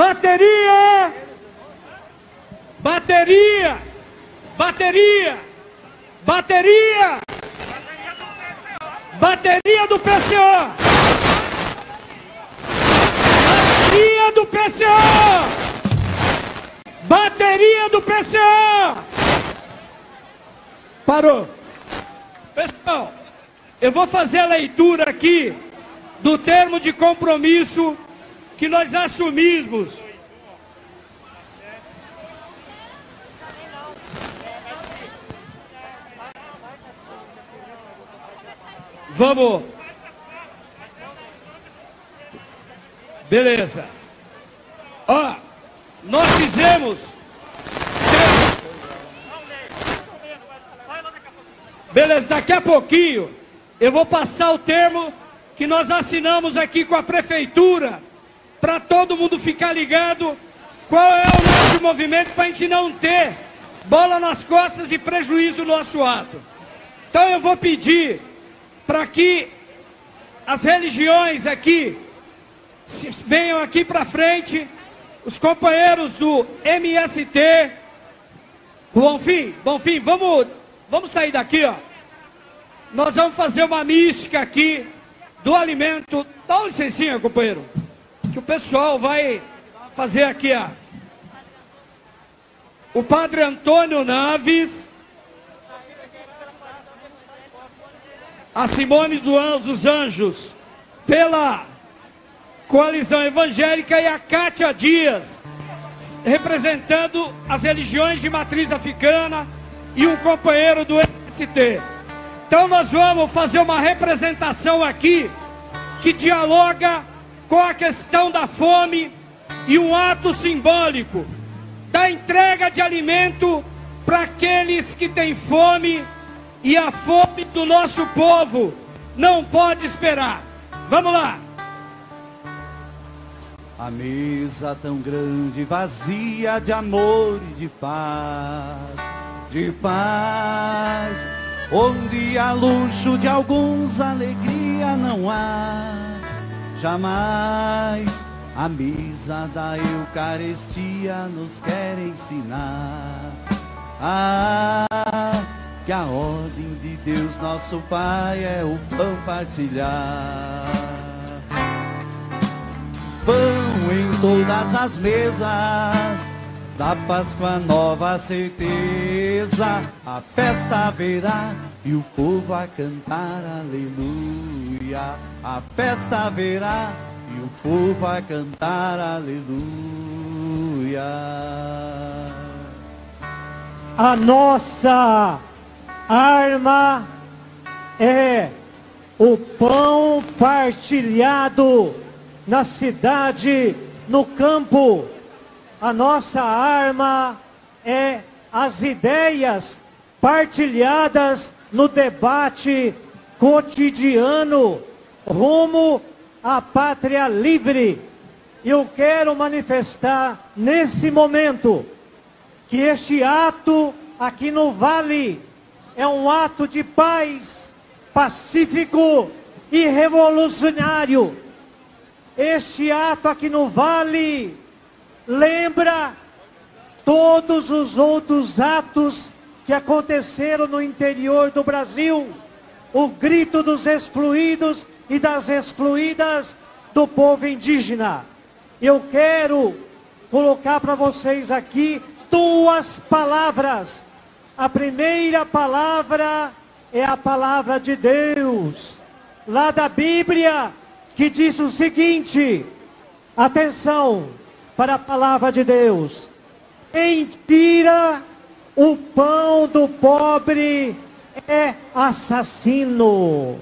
Bateria! Bateria! Bateria! Bateria! Bateria do PCO! Bateria do PCO! Bateria do PCO! Parou. Pessoal, eu vou fazer a leitura aqui do termo de compromisso que nós assumimos. Vamos. Beleza. Ó, nós fizemos. Beleza, daqui a pouquinho eu vou passar o termo que nós assinamos aqui com a prefeitura para todo mundo ficar ligado qual é o nosso movimento para a gente não ter bola nas costas e prejuízo no nosso ato. Então eu vou pedir para que as religiões aqui venham aqui para frente, os companheiros do MST, Bonfim, Bonfim, vamos, vamos sair daqui, ó. Nós vamos fazer uma mística aqui do alimento. Dá licencinha, companheiro que o pessoal vai fazer aqui, ó. O padre Antônio Naves, a Simone dos Anjos, pela coalizão evangélica, e a Cátia Dias, representando as religiões de matriz africana, e um companheiro do MST. Então nós vamos fazer uma representação aqui que dialoga com a questão da fome e um ato simbólico da entrega de alimento para aqueles que têm fome e a fome do nosso povo não pode esperar. Vamos lá. A mesa tão grande, vazia de amor e de paz, de paz, onde há luxo de alguns, alegria não há Jamais a misa da Eucaristia nos quer ensinar ah, que a ordem de Deus, nosso Pai, é o pão partilhar. Pão em todas as mesas, da Páscoa nova certeza, a festa haverá e o povo a cantar aleluia. A festa haverá e o povo a cantar aleluia. A nossa arma é o pão partilhado na cidade, no campo. A nossa arma é as ideias partilhadas no debate cotidiano rumo à pátria livre. Eu quero manifestar nesse momento que este ato aqui no Vale é um ato de paz, pacífico e revolucionário. Este ato aqui no Vale lembra todos os outros atos que aconteceram no interior do Brasil, o grito dos excluídos e das excluídas do povo indígena. Eu quero colocar para vocês aqui duas palavras. A primeira palavra é a palavra de Deus, lá da Bíblia, que diz o seguinte: atenção para a palavra de Deus. Mentira o pão do pobre é assassino.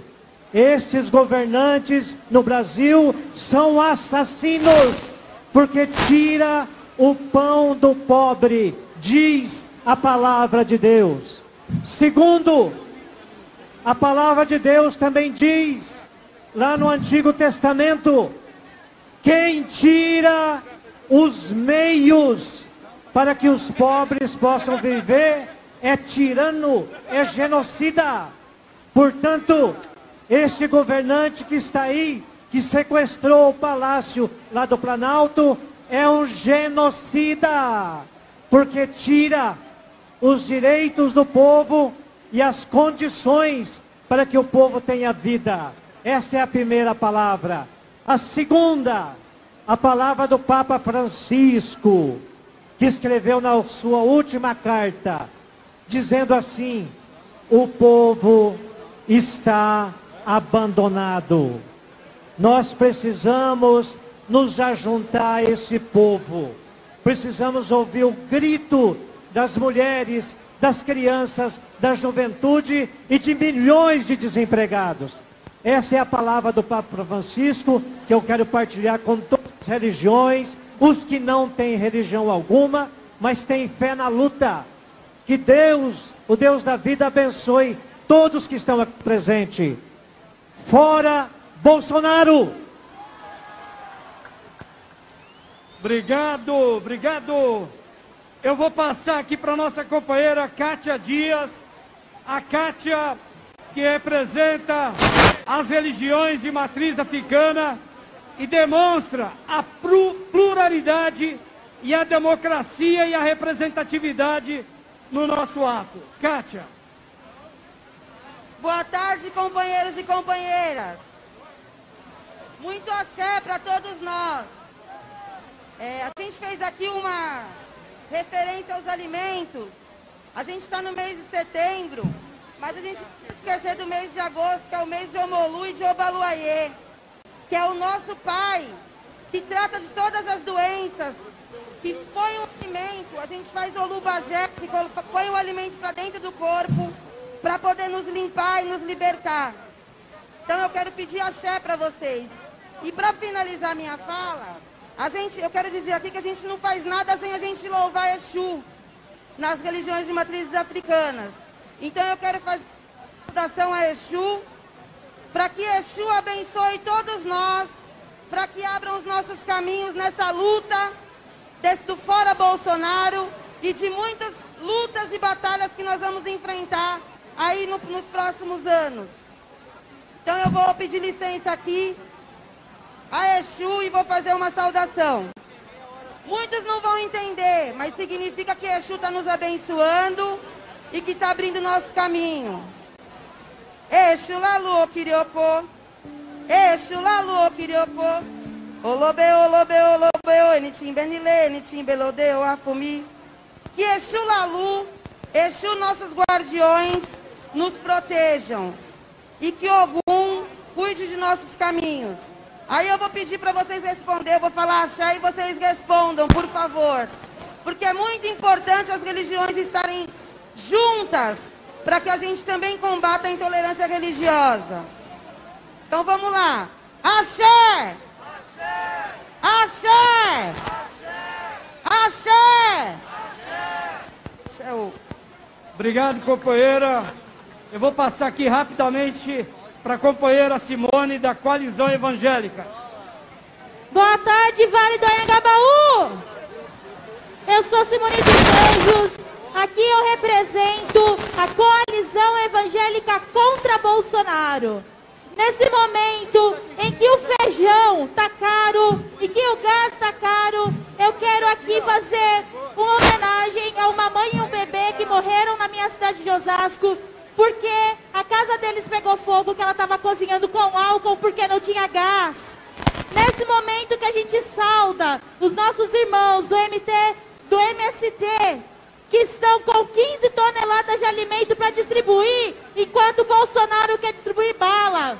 Estes governantes no Brasil são assassinos, porque tira o pão do pobre, diz a palavra de Deus. Segundo, a palavra de Deus também diz, lá no Antigo Testamento, Quem tira os meios para que os pobres possam viver é tirano, é genocida. Portanto, este governante que está aí, que sequestrou o palácio lá do Planalto, é um genocida, porque tira os direitos do povo e as condições para que o povo tenha vida. Essa é a primeira palavra. A segunda, a palavra do Papa Francisco, que escreveu na sua última carta, dizendo assim: o povo está abandonado. Nós precisamos nos ajuntar a esse povo. Precisamos ouvir o grito das mulheres, das crianças, da juventude e de milhões de desempregados. Essa é a palavra do Papa Francisco que eu quero partilhar com todas as religiões, os que não têm religião alguma, mas têm fé na luta. Que Deus, o Deus da vida, abençoe todos que estão aqui presentes. Fora Bolsonaro! Obrigado, obrigado. Eu vou passar aqui para nossa companheira Kátia Dias. A Kátia, que representa as religiões de matriz africana e demonstra a pluralidade e a democracia e a representatividade no nosso ato. Kátia. Boa tarde, companheiros e companheiras. Muito axé para todos nós. É, a gente fez aqui uma referência aos alimentos. A gente está no mês de setembro, mas a gente não esquecer do mês de agosto, que é o mês de Omolu e de Obaluayê, que é o nosso pai, que trata de todas as doenças, que põe o alimento, a gente faz olubagé, que põe o alimento para dentro do corpo, para poder nos limpar e nos libertar. Então eu quero pedir axé para vocês. E para finalizar minha fala, a gente, eu quero dizer aqui que a gente não faz nada sem a gente louvar Exu nas religiões de matrizes africanas. Então eu quero fazer saudação a Exu, para que Exu abençoe todos nós, para que abram os nossos caminhos nessa luta desse do fora Bolsonaro e de muitas lutas e batalhas que nós vamos enfrentar aí no, nos próximos anos. Então eu vou pedir licença aqui a Exu e vou fazer uma saudação. Muitos não vão entender, mas significa que Exu está nos abençoando e que está abrindo nosso caminho. Exu lalu kiriopô, Exu lalu kiriopô, olobe olobe olobe enitim benile enitim belodeu afumi. Que Exu lalu, Exu nossos guardiões nos protejam e que Ogum cuide de nossos caminhos. Aí eu vou pedir para vocês responder, eu vou falar axé e vocês respondam, por favor. Porque é muito importante as religiões estarem juntas para que a gente também combata a intolerância religiosa. Então vamos lá. Axé! Axé! Axé! Axé! Obrigado, companheira. Eu vou passar aqui rapidamente para a companheira Simone, da Coalizão Evangélica. Boa tarde, Vale do Anhangabaú! Eu sou Simone dos Anjos. Aqui eu represento a Coalizão Evangélica contra Bolsonaro. Nesse momento em que o feijão está caro e que o gás está caro, eu quero aqui fazer uma homenagem a uma mãe e um bebê que morreram na minha cidade de Osasco porque a casa deles pegou fogo que ela estava cozinhando com álcool porque não tinha gás. Nesse momento que a gente salda os nossos irmãos do MT, do MST, que estão com 15 toneladas de alimento para distribuir, enquanto Bolsonaro quer distribuir bala.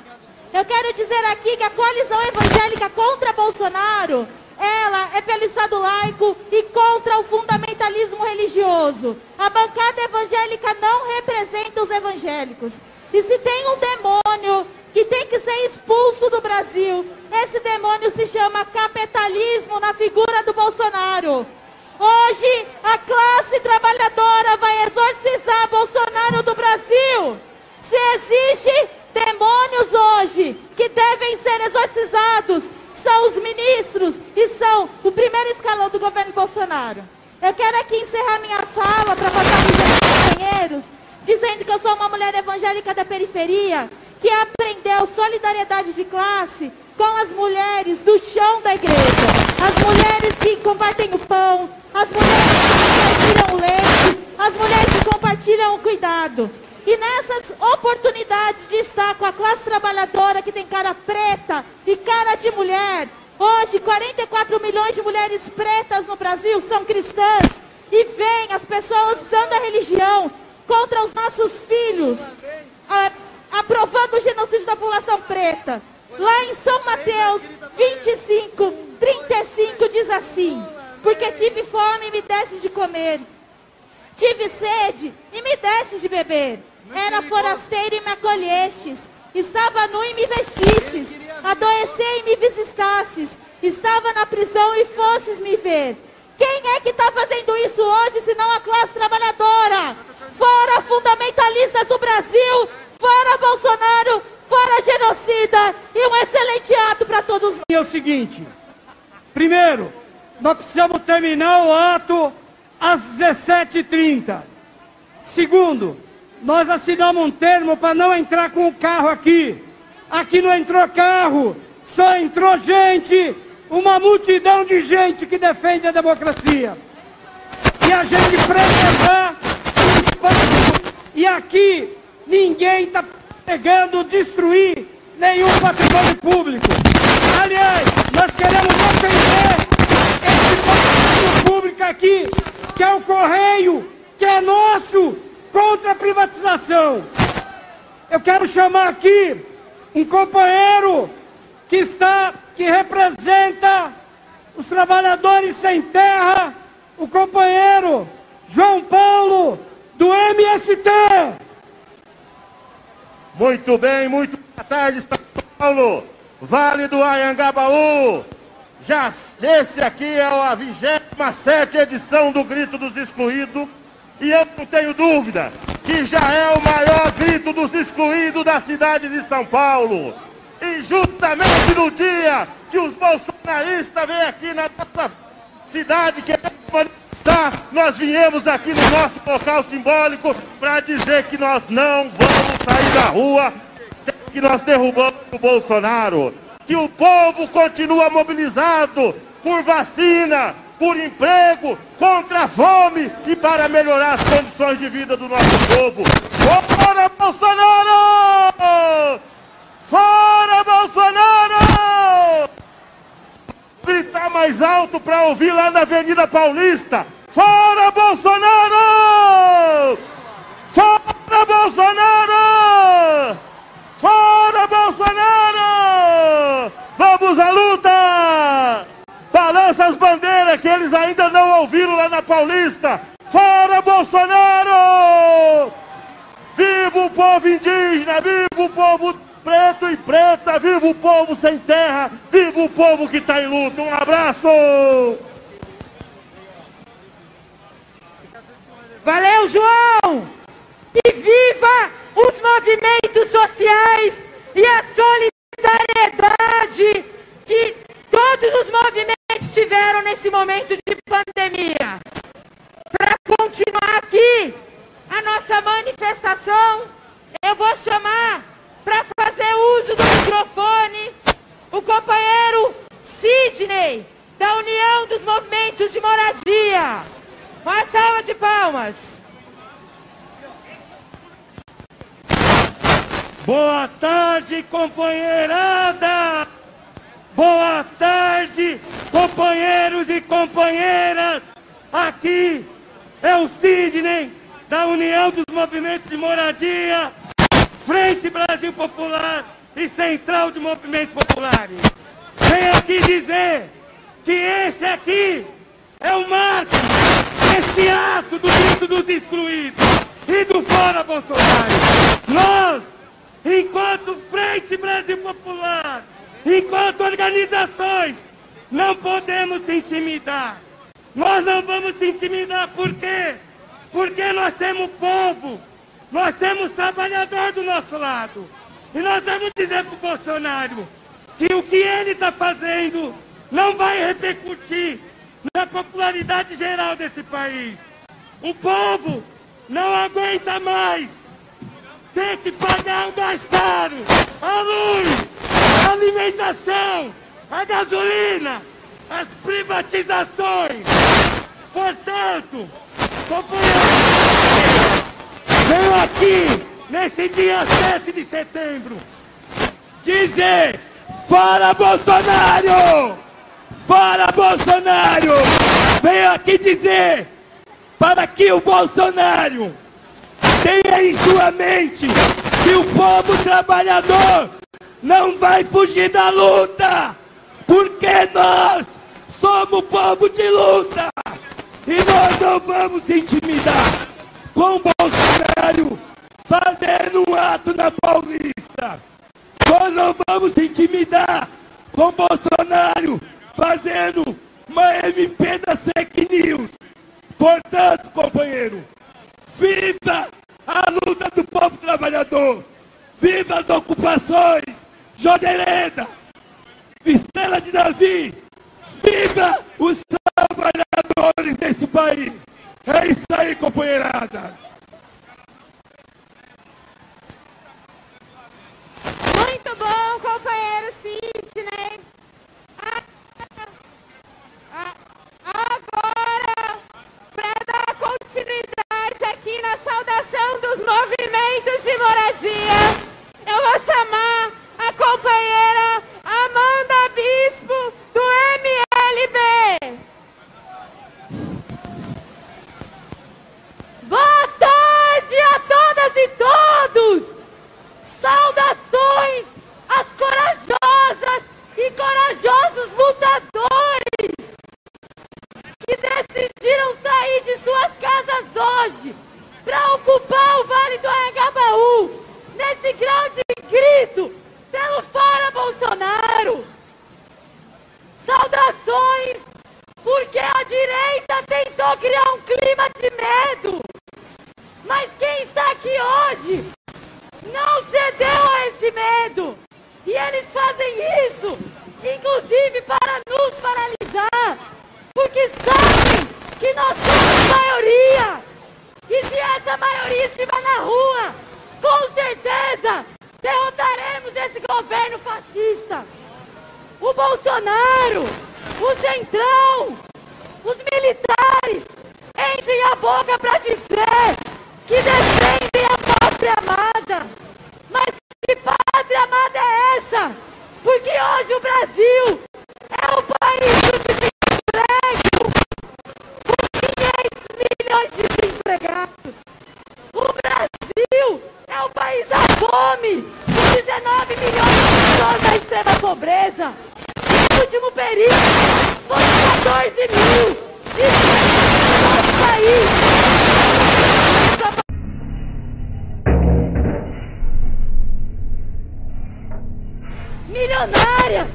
Eu quero dizer aqui que a coalizão evangélica contra Bolsonaro ela é pelo Estado laico e contra o fundamentalismo religioso. A bancada evangélica não representa os evangélicos. E se tem um demônio que tem que ser expulso do Brasil, esse demônio se chama capitalismo na figura do Bolsonaro. Hoje, a classe trabalhadora vai exorcizar Bolsonaro do Brasil. Se existe demônios hoje que devem ser exorcizados, são os ministros e são o primeiro escalão do governo Bolsonaro. Eu quero aqui encerrar minha fala para passar para os companheiros, dizendo que eu sou uma mulher evangélica da periferia, que aprendeu solidariedade de classe com as mulheres do chão da igreja. As mulheres que compartem o pão, as mulheres que compartilham o leite, as mulheres que compartilham o cuidado. E nessas oportunidades de estar com a classe trabalhadora que tem cara preta e cara de mulher, hoje 44 milhões de mulheres pretas no Brasil são cristãs e veem as pessoas usando a religião contra os nossos filhos, a, aprovando o genocídio da população preta. Lá em São Mateus 25, 35 diz assim: Porque tive fome e me desse de comer, tive sede e me desse de beber. Era forasteiro e me acolhestes. Estava nu e me vestistes. Adoeci e me visitastes. Estava na prisão e fosses me ver. Quem é que está fazendo isso hoje, senão a classe trabalhadora? Fora fundamentalistas do Brasil, fora Bolsonaro, fora genocida e um excelente ato para todos nós. É o seguinte, primeiro, nós precisamos terminar o ato às 17h30. Segundo, nós assinamos um termo para não entrar com o carro aqui. Aqui não entrou carro, só entrou gente, uma multidão de gente que defende a democracia. E a gente preservar o espaço. E aqui ninguém está pegando destruir nenhum patrimônio público. Aliás, nós queremos defender público aqui, que é o Correio, que é nosso, contra a privatização. Eu quero chamar aqui um companheiro que está, que representa os trabalhadores sem terra, o companheiro João Paulo do MST. Muito bem, muito boa tarde, São Paulo, Vale do Ayangabaú. Já esse aqui é a 27 edição do Grito dos Excluídos e eu não tenho dúvida que já é o maior grito dos excluídos da cidade de São Paulo. E justamente no dia que os bolsonaristas vêm aqui na nossa cidade querendo manifestar, nós viemos aqui no nosso local simbólico para dizer que nós não vamos sair da rua, que nós derrubamos o Bolsonaro. Que o povo continua mobilizado por vacina, por emprego, contra a fome e para melhorar as condições de vida do nosso povo. Fora Bolsonaro! Fora Bolsonaro! Gritar mais alto para ouvir lá na Avenida Paulista. Fora Bolsonaro! Fora Bolsonaro! Fora Bolsonaro! Vamos à luta! Balança as bandeiras que eles ainda não ouviram lá na Paulista. Fora Bolsonaro! Viva o povo indígena, viva o povo preto e preta, viva o povo sem terra, viva o povo que está em luta. Um abraço! Valeu, João! E viva os movimentos sociais e a solidariedade que todos os movimentos tiveram nesse momento de pandemia. Para continuar aqui a nossa manifestação, eu vou chamar para fazer uso do microfone o companheiro Sidney, da União dos Movimentos de Moradia. Uma salva de palmas. Boa tarde, companheirada! Boa tarde, companheiros e companheiras! Aqui é o Sidney, da União dos Movimentos de Moradia, Frente Brasil Popular e Central de Movimentos Populares. Venho aqui dizer que esse aqui é o marco, esse ato do grito dos excluídos e do fora Bolsonaro. Nós, enquanto Frente Brasil Popular, enquanto organizações, não podemos se intimidar. Nós não vamos se intimidar, por quê? Porque nós temos povo, nós temos trabalhador do nosso lado. E nós vamos dizer para o Bolsonaro que o que ele está fazendo não vai repercutir na popularidade geral desse país. O povo não aguenta mais que pagar mais caro a luz, a alimentação, a gasolina, as privatizações. Portanto, companheiros, venho aqui nesse dia 7 de setembro dizer: fora Bolsonaro! Fora Bolsonaro! Venho aqui dizer para que o Bolsonaro tenha em sua mente que o povo trabalhador não vai fugir da luta, porque nós somos povo de luta e nós não vamos intimidar com Bolsonaro fazendo um ato na Paulista. Nós não vamos intimidar com Bolsonaro fazendo uma MP da fake news. Portanto, companheiro, viva a luta do povo trabalhador! Viva as ocupações! Jorge Hereda! Estela de Davi! Viva os trabalhadores desse país! É isso aí, companheirada! Muito bom, companheiro Sidney. Agora, para dar continuidade aqui na saudação dos movimentos de moradia, eu vou chamar a companheira Amanda Bispo, do MLB. Boa tarde a todas e todos! Saudações às corajosas e corajosos lutadores que decidiram sair de suas casas hoje para ocupar o Vale do Anhangabaú nesse grande grito pelo Fora Bolsonaro. Saudações porque a direita tentou criar um clima de medo. Mas quem está aqui hoje não cedeu a esse medo. E eles fazem isso, inclusive para nos paralisar, porque sabem que nós somos maioria. E se essa maioria estiver na rua, com certeza derrotaremos esse governo fascista. O Bolsonaro, o Centrão, os militares enchem a boca para dizer que defendem a pátria amada. Mas que pátria amada é essa? Porque hoje o Brasil é o país do milhões de desempregados. O Brasil é o país da fome, com 19 milhões de pessoas na extrema pobreza. No último período, foram 14 mil. O nosso país. milionárias.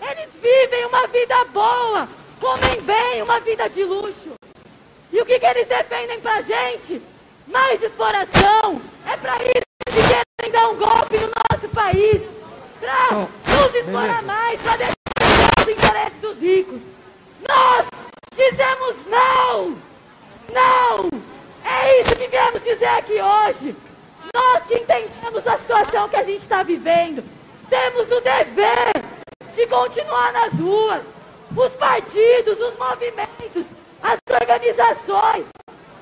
Eles vivem uma vida boa, comem bem, uma vida de luxo. E o que, que eles defendem pra gente? Mais exploração. É pra isso que querem dar um golpe no nosso país. Pra nos explorar mais, pra defender os interesses dos ricos. Nós dizemos não! Não! É isso que viemos dizer aqui hoje. Nós que entendemos a situação que a gente está vivendo temos o dever de continuar nas ruas. Os partidos, os movimentos, as organizações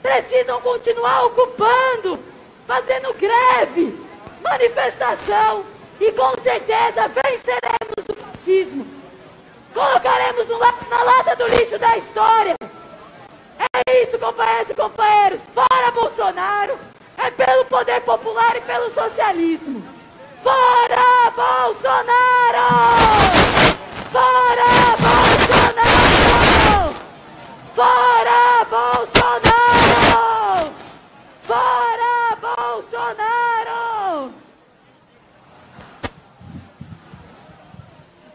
precisam continuar ocupando, fazendo greve, manifestação e com certeza venceremos o fascismo. Colocaremos no, na lata do lixo da história. É isso, companheiros e companheiros. Fora Bolsonaro, é pelo poder popular e pelo socialismo. Fora Bolsonaro! Fora Bolsonaro! Fora Bolsonaro! Fora Bolsonaro!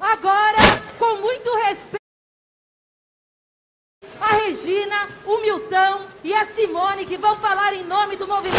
Agora, com muito respeito, a Regina, o Milton e a Simone que vão falar em nome do movimento.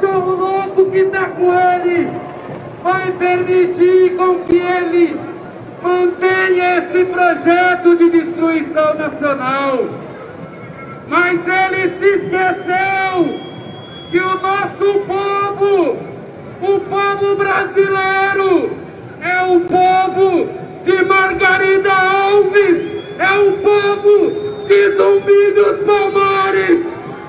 Cachorro louco que está com ele, vai permitir com que ele mantenha esse projeto de destruição nacional. Mas ele se esqueceu que o nosso povo, o povo brasileiro, é o povo de Margarida Alves, é o povo de Zumbi dos Palmares,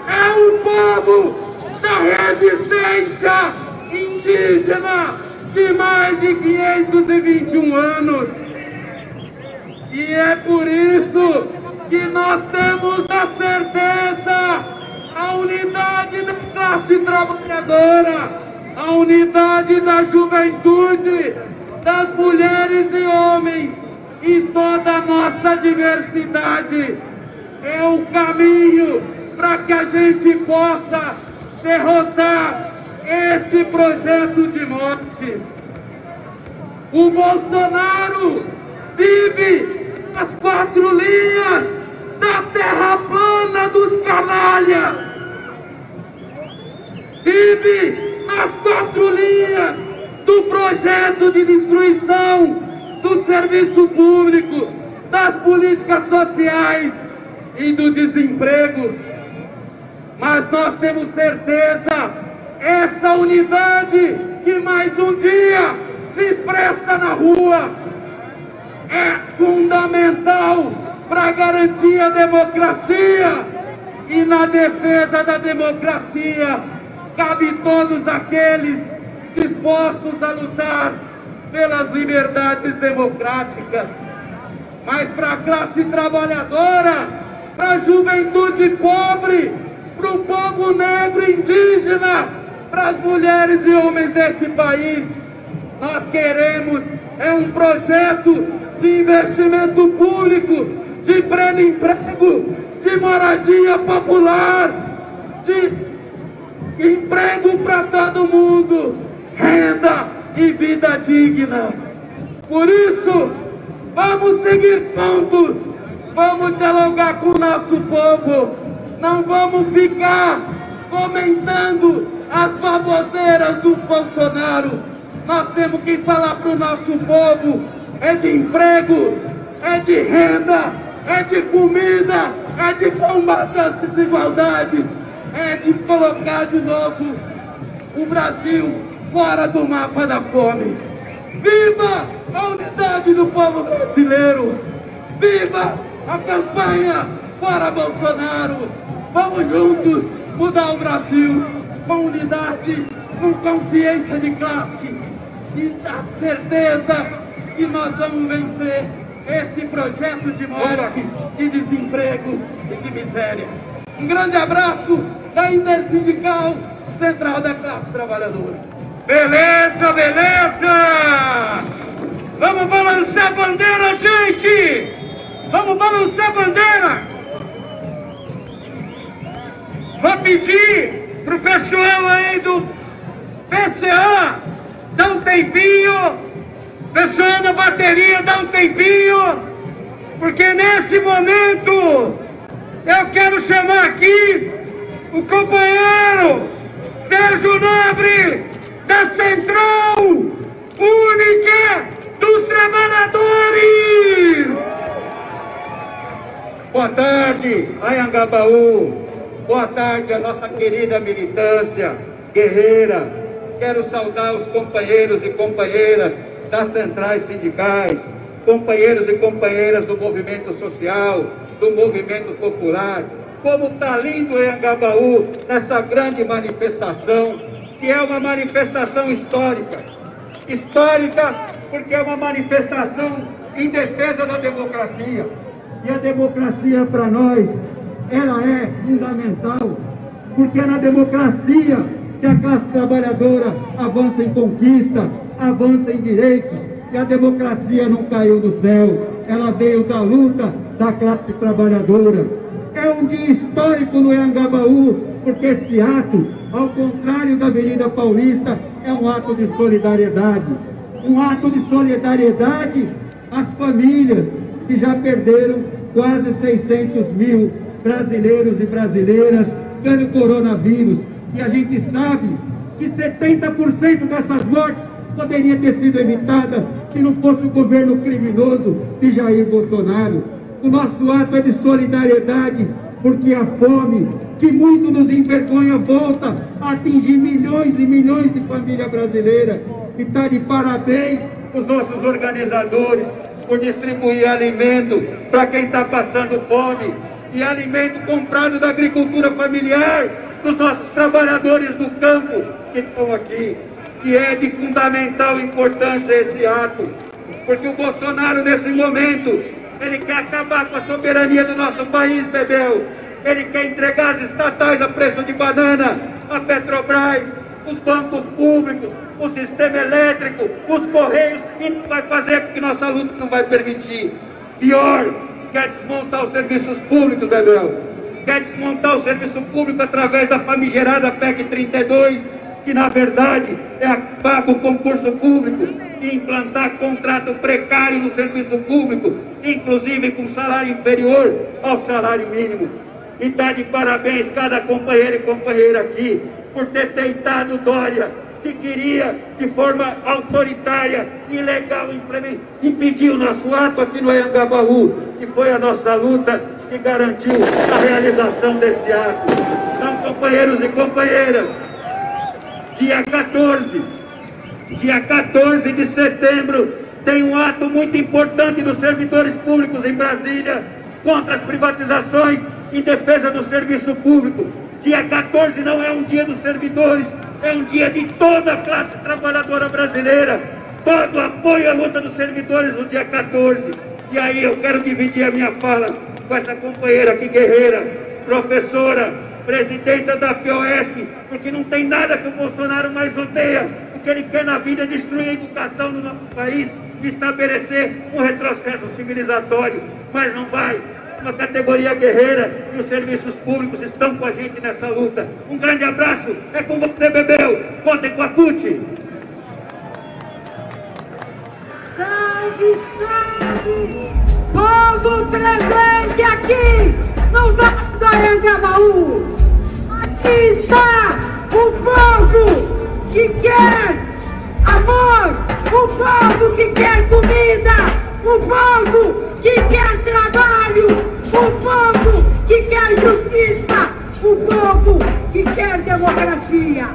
é o povo da resistência indígena de mais de 521 anos. E é por isso que nós temos a certeza, a unidade da classe trabalhadora, a unidade da juventude, das mulheres e homens e toda a nossa diversidade. É o caminho para que a gente possa derrotar esse projeto de morte. O Bolsonaro vive nas quatro linhas da terra plana dos canalhas. Vive nas quatro linhas do projeto de destruição do serviço público, das políticas sociais e do desemprego. Mas nós temos certeza, essa unidade que mais um dia se expressa na rua é fundamental para garantir a democracia e na defesa da democracia cabe todos aqueles dispostos a lutar pelas liberdades democráticas. Mas para a classe trabalhadora, para a juventude pobre, para o povo negro indígena, para as mulheres e homens desse país, nós queremos é um projeto de investimento público, de pleno emprego, de moradia popular, de emprego para todo mundo, renda e vida digna. Por isso, vamos seguir juntos, vamos dialogar com o nosso povo, não vamos ficar comentando as baboseiras do Bolsonaro. Nós temos que falar para o nosso povo: é de emprego, é de renda, é de comida, é de combate às desigualdades, é de colocar de novo o Brasil fora do mapa da fome. Viva a unidade do povo brasileiro! Viva a campanha para Bolsonaro! Vamos juntos mudar o Brasil com unidade, com consciência de classe e a certeza que nós vamos vencer esse projeto de morte, de desemprego e de miséria. Um grande abraço da Intersindical Central da Classe Trabalhadora. Beleza, beleza! Vamos balançar a bandeira, gente! Vamos balançar a bandeira! Vou pedir pro pessoal aí do PCA dar um tempinho, pessoal da bateria dar um tempinho, porque nesse momento eu quero chamar aqui o companheiro Sérgio Nobre da Central Única dos Trabalhadores. Boa tarde, Ayangabaú. Boa tarde, a nossa querida militância guerreira. Quero saudar os companheiros e companheiras das centrais sindicais, companheiros e companheiras do movimento social, do movimento popular. Como está lindo Anhangabaú nessa grande manifestação, que é uma manifestação histórica. Histórica porque é uma manifestação em defesa da democracia. E a democracia para nós, ela é fundamental, porque é na democracia que a classe trabalhadora avança em conquista, avança em direitos, e a democracia não caiu do céu, ela veio da luta da classe trabalhadora. É um dia histórico no Anhangabaú, porque esse ato, ao contrário da Avenida Paulista, é um ato de solidariedade. Um ato de solidariedade às famílias que já perderam quase 600 mil brasileiros e brasileiras pelo coronavírus. E a gente sabe que 70% dessas mortes poderia ter sido evitada se não fosse o governo criminoso de Jair Bolsonaro. O nosso ato é de solidariedade, porque a fome, que muito nos envergonha, volta a atingir milhões e milhões de famílias brasileiras. E está de parabéns os nossos organizadores por distribuir alimento para quem está passando fome e alimento comprado da agricultura familiar dos nossos trabalhadores do campo que estão aqui. E é de fundamental importância esse ato, porque o Bolsonaro, nesse momento, ele quer acabar com a soberania do nosso país, Bebel. Ele quer entregar as estatais a preço de banana, a Petrobras, os bancos públicos, o sistema elétrico, os correios, e não vai fazer porque nossa luta não vai permitir. Pior, quer desmontar os serviços públicos, Bebel. Quer desmontar o serviço público através da famigerada PEC 32, que na verdade é com o concurso público e implantar contrato precário no serviço público, inclusive com salário inferior ao salário mínimo. E está de parabéns cada companheiro e companheira aqui por ter peitado Dória, que queria, de forma autoritária, ilegal, impedir o nosso ato aqui no Anhangabaú, que foi a nossa luta que garantiu a realização desse ato. Então, companheiros e companheiras, dia 14, dia 14 de setembro, tem um ato muito importante dos servidores públicos em Brasília contra as privatizações em defesa do serviço público. Dia 14 não é um dia dos servidores, é um dia de toda a classe trabalhadora brasileira. Todo apoio à luta dos servidores no dia 14. E aí eu quero dividir a minha fala com essa companheira aqui, guerreira, professora, presidenta da POSP, porque não tem nada que o Bolsonaro mais odeia. O que ele quer na vida é destruir a educação no nosso país, estabelecer um retrocesso civilizatório, mas não vai uma categoria guerreira e os serviços públicos estão com a gente nessa luta. Um grande abraço, é com você, Bebel. Contem com a CUT. Salve, salve! Povo presente aqui no Vale do Anhangabaú. Aqui está o povo que quer amor, o povo que quer comida, o povo que quer trabalho, o povo que quer justiça, o povo que quer democracia.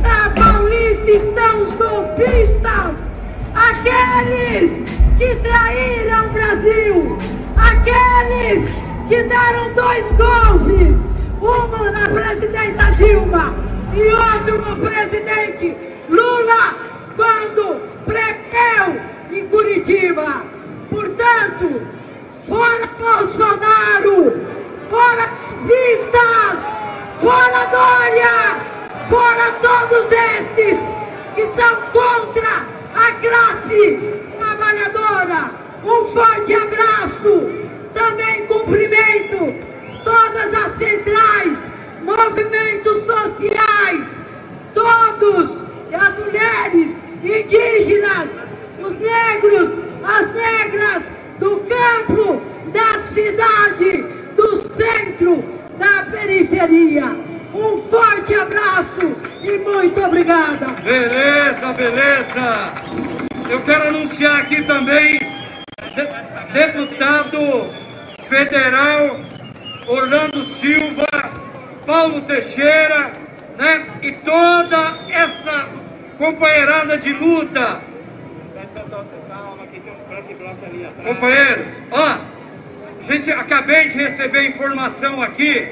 Na Paulista estão os golpistas, aqueles que traíram o Brasil, aqueles que deram dois golpes, uma na presidenta Dilma e outro no presidente Lula, quando pregeu em Curitiba. Portanto, fora Bolsonaro, fora Vistas, fora Dória, fora todos estes que são contra a classe trabalhadora. Um forte abraço. Também cumprimento todas as centrais, movimentos sociais, todos, as mulheres, indígenas, os negros, as negras do campo, da cidade, do centro, da periferia. Um forte abraço e muito obrigada. Beleza, beleza. Eu quero anunciar aqui também, de, deputado federal Orlando Silva, Paulo Teixeira, né? E toda essa companheirada de luta Companheiros, ó, gente, acabei de receber informação aqui.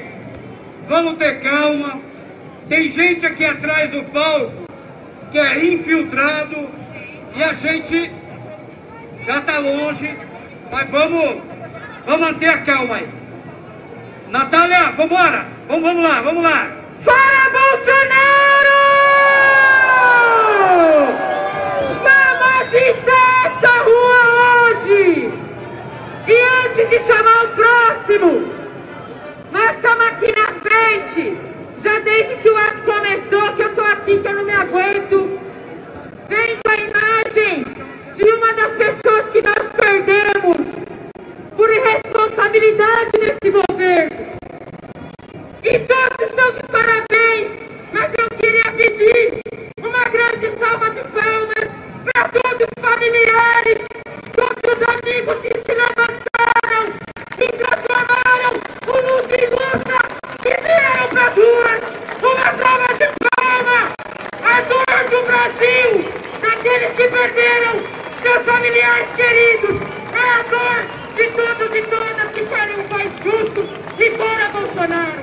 Vamos ter calma. Tem gente aqui atrás do palco que é infiltrado e a gente já está longe, mas vamos, vamos manter a calma aí. Natália, vamos embora. Vamos, vamos lá, vamos lá. Fora Bolsonaro! Vamos agitar essa rua hoje, antes de chamar o próximo, nós estamos aqui na frente, já desde que o ato começou, que eu estou aqui, que eu não me aguento, vendo a imagem de uma das pessoas que nós perdemos por irresponsabilidade nesse governo. E todos estão de parabéns, mas eu queria pedir uma grande salva de palmas meus amigos que se levantaram e transformaram o luto em luta e vieram para as ruas. Uma salva de palma! A dor do Brasil, daqueles que perderam seus familiares queridos, é a dor de todos e todas que querem um país justo e fora Bolsonaro.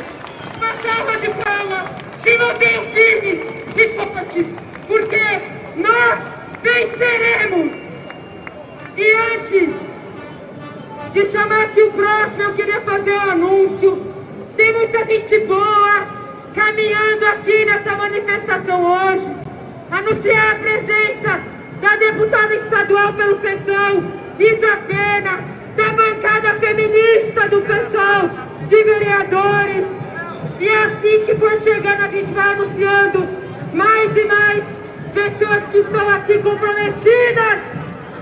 Uma salva de palma, se mantenham firmes e fortes, porque nós venceremos. E antes de chamar aqui o próximo, eu queria fazer um anúncio. Tem muita gente boa caminhando aqui nessa manifestação hoje. Anunciar a presença da deputada estadual pelo PSOL, Isa Pena, da bancada feminista do PSOL, de vereadores. E é assim que for chegando, a gente vai anunciando mais e mais pessoas que estão aqui comprometidas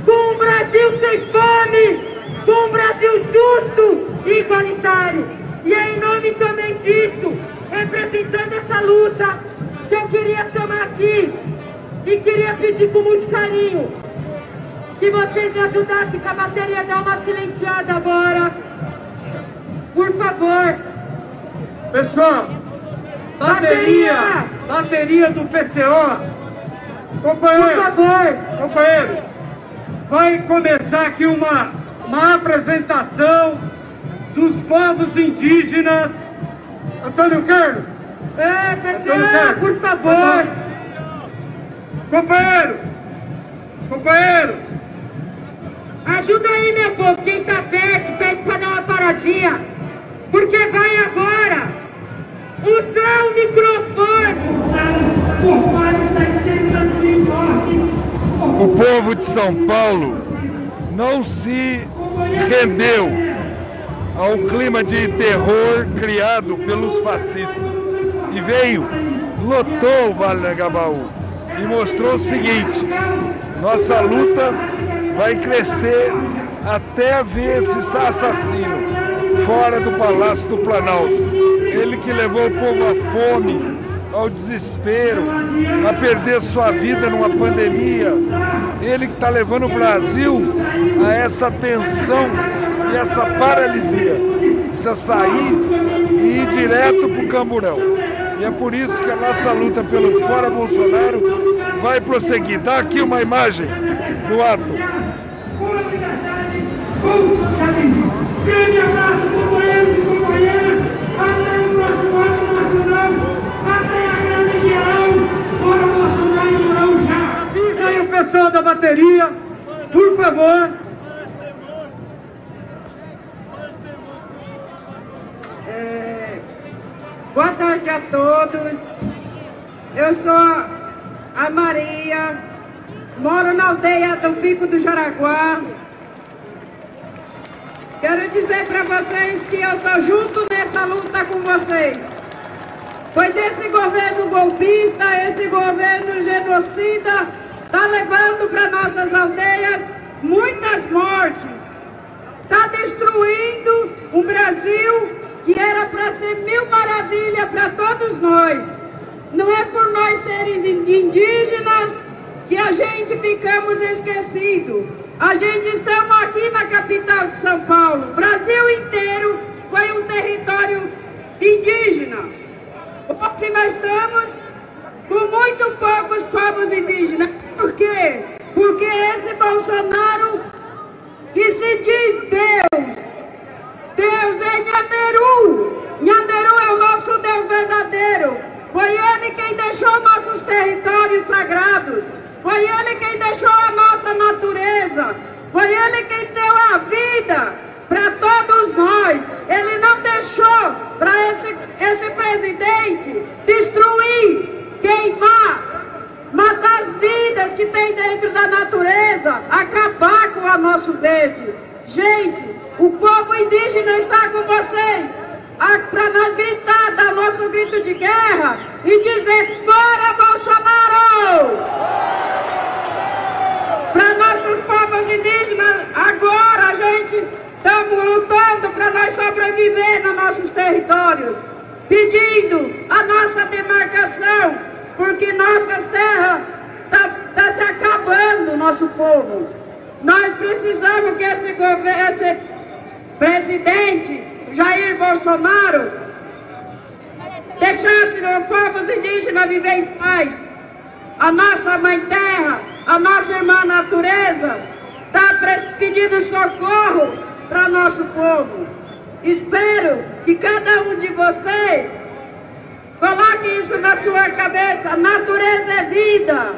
com um Brasil sem fome, com um Brasil justo e igualitário. E é em nome também disso, representando essa luta, que eu queria chamar aqui e queria pedir com muito carinho que vocês me ajudassem com a bateria a dar uma silenciada agora. Por favor. Pessoal, bateria, bateria do PCO. Companheiro, Por favor. companheiros, vai começar aqui uma, uma apresentação dos povos indígenas. Antônio Carlos. É, Carlos, por favor. Companheiros, companheiros, Ajuda aí, meu povo, quem tá perto, pede pra dar uma paradinha. Porque vai agora usar o microfone. Por quase 600 mil mortes. O povo de São Paulo não se rendeu ao clima de terror criado pelos fascistas e veio, lotou o Vale do Agabaú e mostrou o seguinte: nossa luta vai crescer até ver esse assassino fora do Palácio do Planalto. Ele que levou o povo à fome, ao desespero, a perder sua vida numa pandemia. Ele que está levando o Brasil a essa tensão e essa paralisia. Precisa sair e ir direto para o camburão. E é por isso que a nossa luta pelo fora Bolsonaro vai prosseguir. Dá aqui uma imagem do ato. Grande abraço, pessoal da bateria, por favor. É, boa tarde a todos. Eu sou a Maria, moro na aldeia do Pico do Jaraguá. Quero dizer para vocês que eu estou junto nessa luta com vocês. Foi desse governo golpista, esse governo genocida, está levando para nossas aldeias muitas mortes. Está destruindo um Brasil que era para ser mil maravilhas para todos nós. Não é por nós seres indígenas que a gente ficamos esquecidos. A gente estamos aqui na capital de São Paulo. Brasil inteiro foi um território indígena. Porque nós estamos com muito poucos povos indígenas. Por quê? Porque esse Bolsonaro que se diz Deus, Deus é Nhameru. Nhameru é o nosso Deus verdadeiro. Foi ele quem deixou nossos territórios sagrados. Foi ele quem deixou a nossa natureza. Foi ele quem deu a vida para todos nós. Ele não deixou para esse, esse presidente destruir, queimar, matar as vidas que tem dentro da natureza, acabar com o nosso verde. Gente, o povo indígena está com vocês para nós gritar, dar nosso grito de guerra e dizer fora Bolsonaro! Para nossos povos indígenas, agora a gente estamos lutando para nós sobreviver nos nossos territórios, pedindo a nossa demarcação, porque nossas terras estão tá, tá se acabando, nosso povo. Nós precisamos que esse, esse presidente Jair Bolsonaro deixasse os povos indígenas viver em paz. A nossa mãe terra, a nossa irmã natureza, está pedindo socorro para nosso povo. Espero que cada um de vocês coloque isso na sua cabeça. Natureza é vida.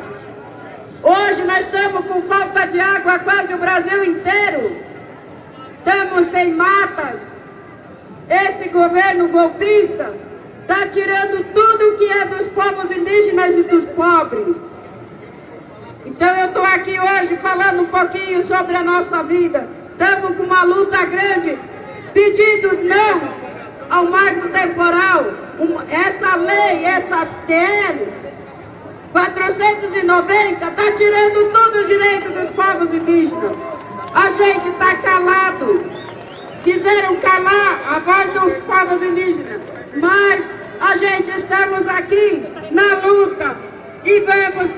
Hoje nós estamos com falta de água quase o Brasil inteiro. Estamos sem matas. Esse governo golpista está tirando tudo que é dos povos indígenas e dos pobres. Então eu estou aqui hoje falando um pouquinho sobre a nossa vida. Estamos com uma luta grande, pedindo não ao marco temporal. Essa lei, essa TL 490 está tirando todo o direito dos povos indígenas. A gente está calado. Quiseram calar a voz dos povos indígenas. Mas a gente estamos aqui na luta e vamos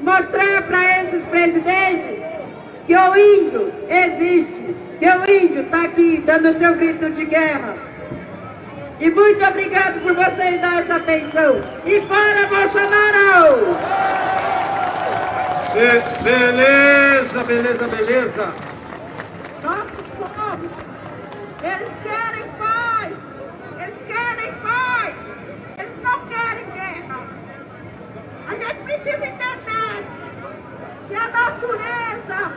mostrar para esses presidentes que o índio existe, que o índio está aqui dando seu grito de guerra. E muito obrigado por vocês dar essa atenção. E fora Bolsonaro! Be beleza, beleza, beleza. Nosso povo, eles querem paz. Eles querem paz. Eles não querem guerra. A gente precisa entender que a natureza,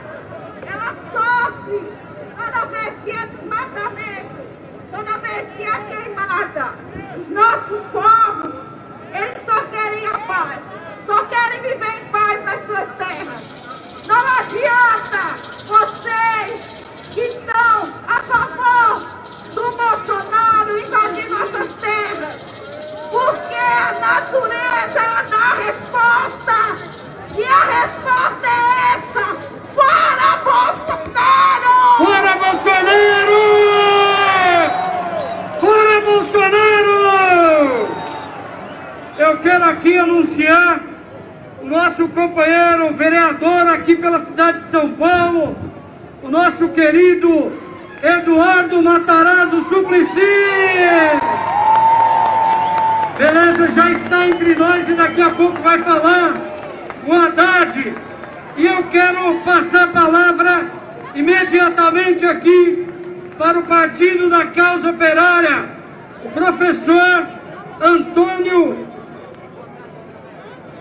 ela sofre toda vez que é desmatamento, toda vez que é queimada. Os nossos povos, eles só querem a paz, só querem viver em paz nas suas terras. Não adianta vocês que estão a favor do Bolsonaro invadir nossas terras, porque a natureza ela dá a resposta. E a resposta é essa! Fora Bolsonaro! Fora Bolsonaro! Bolsonaro! Eu quero aqui anunciar o nosso companheiro vereador aqui pela cidade de São Paulo, o nosso querido Eduardo Matarazzo Suplicy! Beleza, já está entre nós e daqui a pouco vai falar o Haddad. E eu quero passar a palavra imediatamente aqui para o Partido da Causa Operária, professor Antônio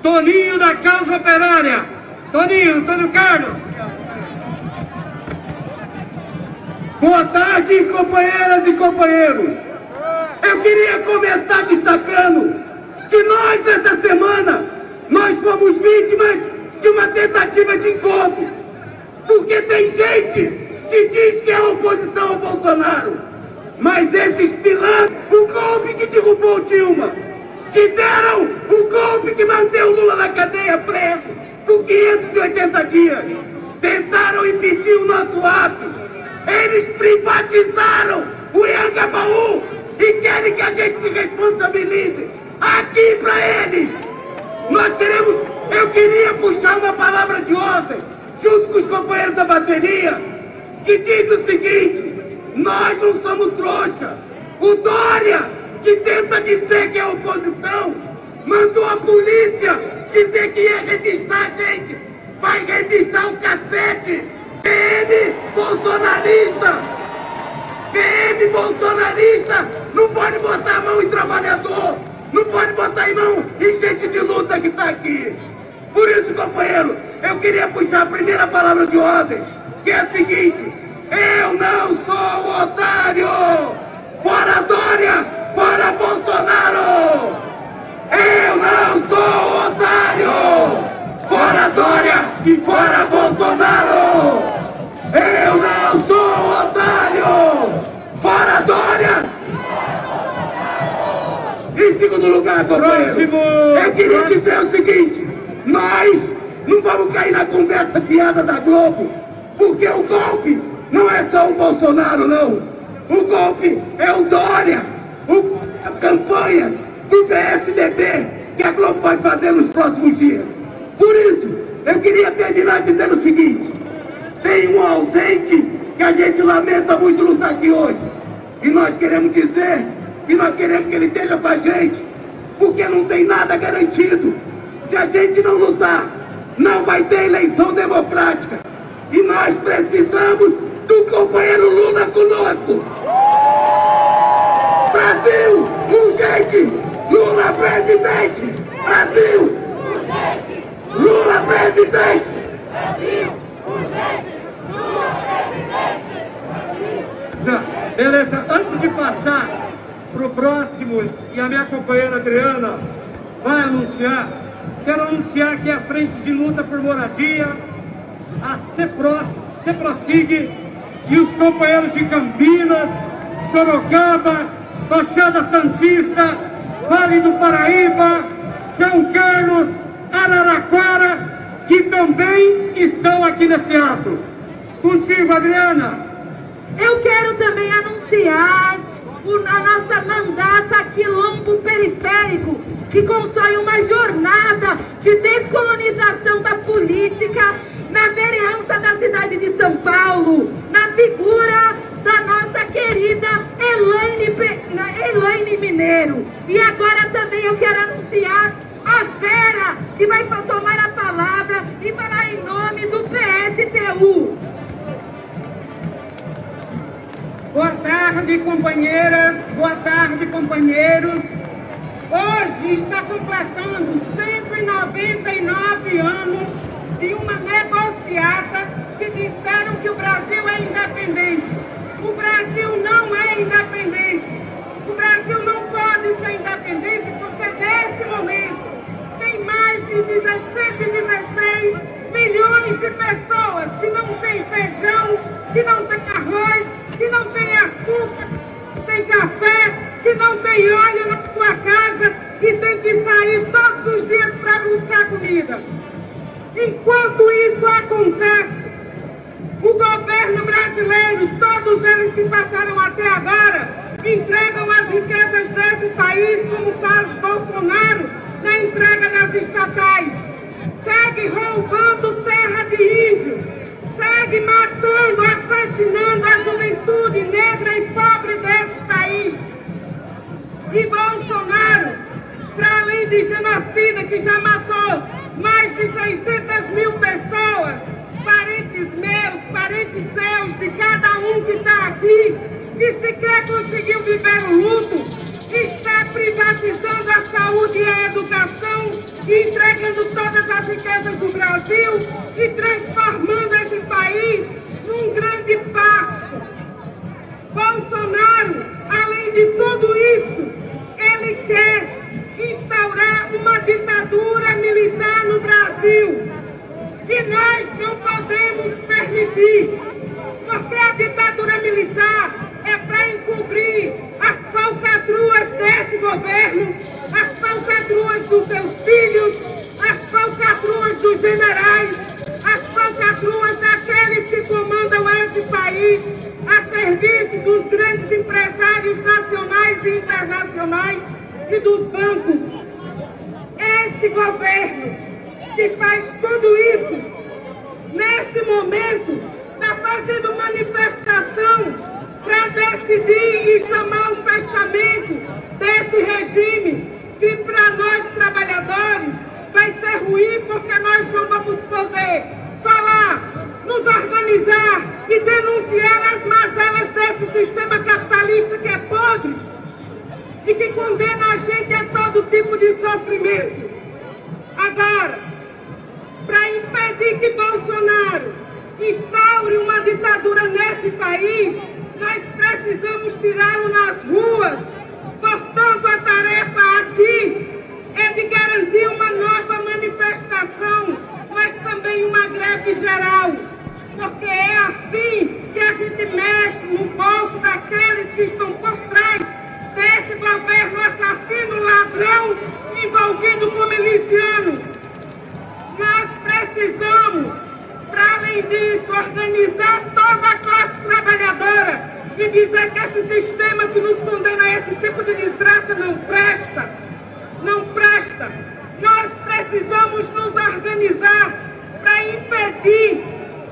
Toninho da Causa Operária. Toninho, Antônio Carlos. Boa tarde, companheiras e companheiros. Eu queria começar destacando que nós, nessa semana, nós fomos vítimas de uma tentativa de encontro. Porque tem gente que diz que é oposição ao Bolsonaro. Mas esses pilantras, o golpe que derrubou Dilma, que deram o golpe que manteve o Lula na cadeia preso por 580 dias, tentaram impedir o nosso ato. Eles privatizaram o Iangabaú e querem que a gente se responsabilize aqui para eles. Nós queremos, eu queria puxar uma palavra de ontem, junto com os companheiros da bateria, que diz o seguinte, nós não somos trouxa. O Dória, que tenta dizer que é oposição, mandou a polícia dizer que ia registrar a gente. Vai registrar o cacete. PM bolsonarista. PM bolsonarista não pode botar a mão em trabalhador. Não pode botar em mão em gente de luta que está aqui. Por isso, companheiro, eu queria puxar a primeira palavra de ordem, que é a seguinte: eu não sou otário! Fora Dória! Fora Bolsonaro! Eu não sou otário! Fora Dória e fora Bolsonaro! Eu não sou otário! Fora Dória em segundo lugar, companheiro, eu queria dizer o seguinte: nós não vamos cair na conversa fiada da Globo, porque o golpe não é só o Bolsonaro, não. O golpe é o Dória, o, a campanha do PSDB que a Globo vai fazer nos próximos dias. Por isso, eu queria terminar dizendo o seguinte: Tem um ausente que a gente lamenta muito não estar aqui hoje. E nós queremos dizer que nós queremos que ele esteja com a gente, porque não tem nada garantido. Se a gente não lutar, não vai ter eleição democrática. E nós precisamos do companheiro Lula conosco. Brasil, urgente! Lula presidente! Brasil! Lula presidente! Brasil! Beleza, antes de passar para o próximo, e a minha companheira Adriana vai anunciar, quero anunciar que a Frente de Luta por Moradia, a CEPROS, CEPROSIG e os companheiros de Campinas, Sorocaba, Baixada Santista, Vale do Paraíba, São Carlos, Araraquara, que também estão aqui nesse ato. Contigo, Adriana. Eu quero também anunciar a nossa mandata Quilombo Periférico, que constrói uma jornada de descolonização da política na vereança da cidade de São Paulo, na figura da nossa querida Elaine, Elaine Mineiro. E agora também eu quero anunciar a Vera, que vai tomar a palavra e falar em nome do PSTU. Boa tarde, companheiras, boa tarde, companheiros. Hoje está completando 199 anos de uma negociata que disseram que o Brasil é independente. O Brasil não é independente. O Brasil não pode ser independente porque nesse momento tem mais de 116 milhões de pessoas que não têm feijão, que não têm arroz, que não tem açúcar, tem café, que não tem óleo na sua casa e tem que sair todos os dias para buscar comida. Enquanto isso acontece, o governo brasileiro, todos eles que passaram até agora, entregam as riquezas desse país, como faz Bolsonaro na entrega das estatais. Segue roubando terra de índio, segue matando, assassinando a juventude negra e pobre desse país. E Bolsonaro, para além de genocida que já matou mais de 600 mil pessoas, parentes meus, parentes seus, de cada um que está aqui, que sequer conseguiu viver o luto, está privatizando a saúde e a educação e entregando todas as riquezas do Brasil e transformando esse país num grande pasto. Bolsonaro, além de tudo isso, quer instaurar uma ditadura militar no Brasil. E nós não podemos permitir, porque a ditadura militar é para encobrir as falcatruas desse governo, as falcatruas dos seus filhos, as falcatruas dos generais, as falcatruas daqueles que comandam esse país a serviço dos grandes empresários nacionais e internacionais e dos bancos. Esse governo que faz tudo isso, nesse momento, está fazendo manifestação para decidir e chamar o fechamento desse regime, que para nós trabalhadores vai ser ruim porque nós não vamos poder falar, nos organizar e denunciar as mazelas desse sistema capitalista que é podre e que condena a gente a todo tipo de sofrimento. Agora, para impedir que Bolsonaro instaure uma ditadura nesse país, nós precisamos tirá-lo nas ruas. Portanto, a tarefa aqui é de garantir uma nova manifestação, mas também uma greve geral. Porque é assim que a gente mexe no bolso daqueles que estão por trás desse governo assassino, ladrão, envolvido com milicianos. Nós precisamos, para além disso, organizar toda a classe trabalhadora e dizer que esse sistema que nos condena a esse tipo de desgraça não presta. Não presta. Nós precisamos nos organizar para impedir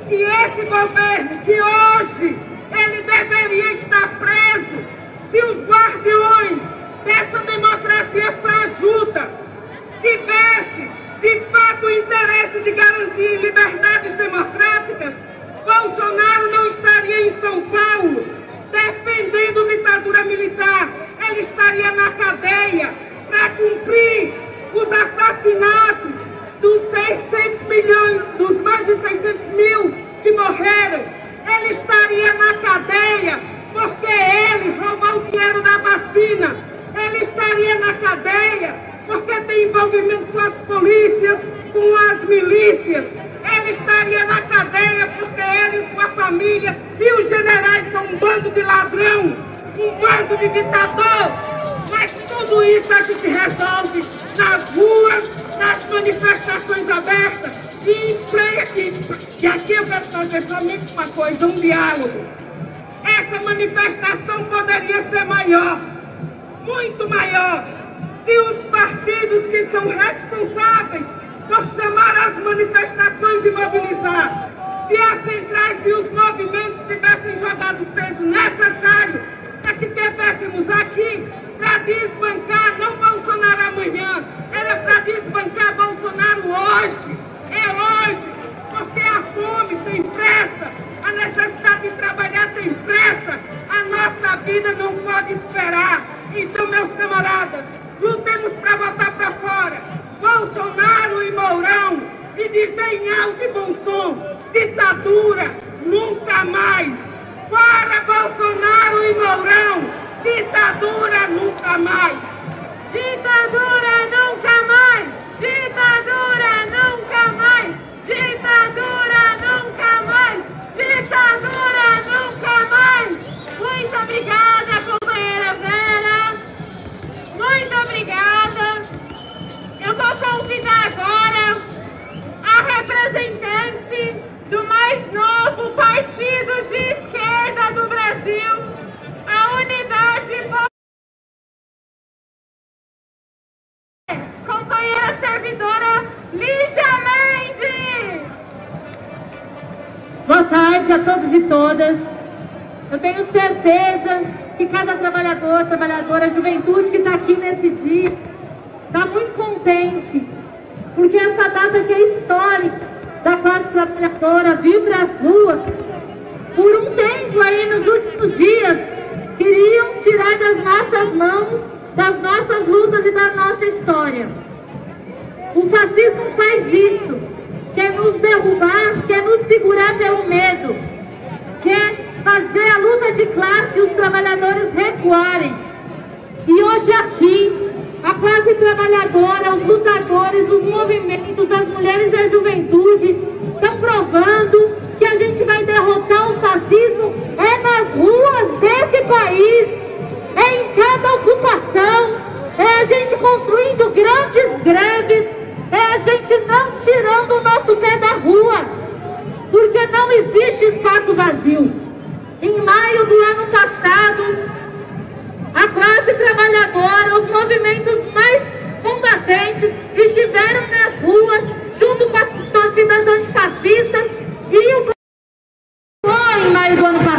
que esse governo, que hoje ele deveria estar preso, se os guardiões dessa democracia fajuta tivesse de fato o interesse de garantir liberdades democráticas, Bolsonaro não estaria em São Paulo defendendo ditadura militar. Ele estaria na cadeia para cumprir os assassinatos dos 600 milhões, dos mais de 600 mil que morreram. Ele estaria na cadeia porque ele roubou o dinheiro da vacina. Ele estaria na cadeia porque tem envolvimento com as polícias, com as milícias. Ele estaria na cadeia porque ele e sua família e os generais são um bando de ladrão, um bando de ditador. Mas tudo isso a gente resolve nas ruas, nas manifestações abertas e, e, e aqui eu quero fazer somente uma coisa, um diálogo. Essa manifestação poderia ser maior, muito maior, se os partidos que são responsáveis por chamar as manifestações e mobilizar, se as centrais e os movimentos tivessem jogado o peso necessário para que tivéssemos aqui para desbancar não Bolsonaro amanhã, era para desbancar Bolsonaro hoje. É hoje, fome tem pressa, a necessidade de trabalhar tem pressa, a nossa vida não pode esperar. Então, meus camaradas, lutemos para botar para fora Bolsonaro e Mourão e dizer em alto e bom som: ditadura nunca mais. Fora Bolsonaro e Mourão, ditadura nunca mais. Ditadura nunca mais! Ditadura nunca mais! Ditadura nunca mais! Ditadura nunca mais! Muito obrigada, companheira Vera! Muito obrigada! Eu vou convidar agora a representante do mais novo partido de esquerda do Brasil, a Unidade Companheira servidora Lígia Mendes! Boa tarde a todos e todas. Eu tenho certeza que cada trabalhador, trabalhadora, juventude que está aqui nesse dia está muito contente, porque essa data que é histórica da classe trabalhadora vir para as ruas, por um tempo aí nos últimos dias, queriam tirar das nossas mãos, das nossas lutas e da nossa história. O fascismo faz isso, quer nos derrubar, quer nos segurar pelo medo, quer fazer a luta de classe e os trabalhadores recuarem. E hoje aqui, a classe trabalhadora, os lutadores, os movimentos, as mulheres e a juventude estão provando que a gente vai derrotar o fascismo é nas ruas desse país, é em cada ocupação, é a gente construindo grandes greves, é a gente não tirando o nosso pé da rua, porque não existe espaço vazio. Em maio do ano passado, a classe trabalhadora, os movimentos mais combatentes estiveram nas ruas junto com as torcidas antifascistas e o em maio do ano passado.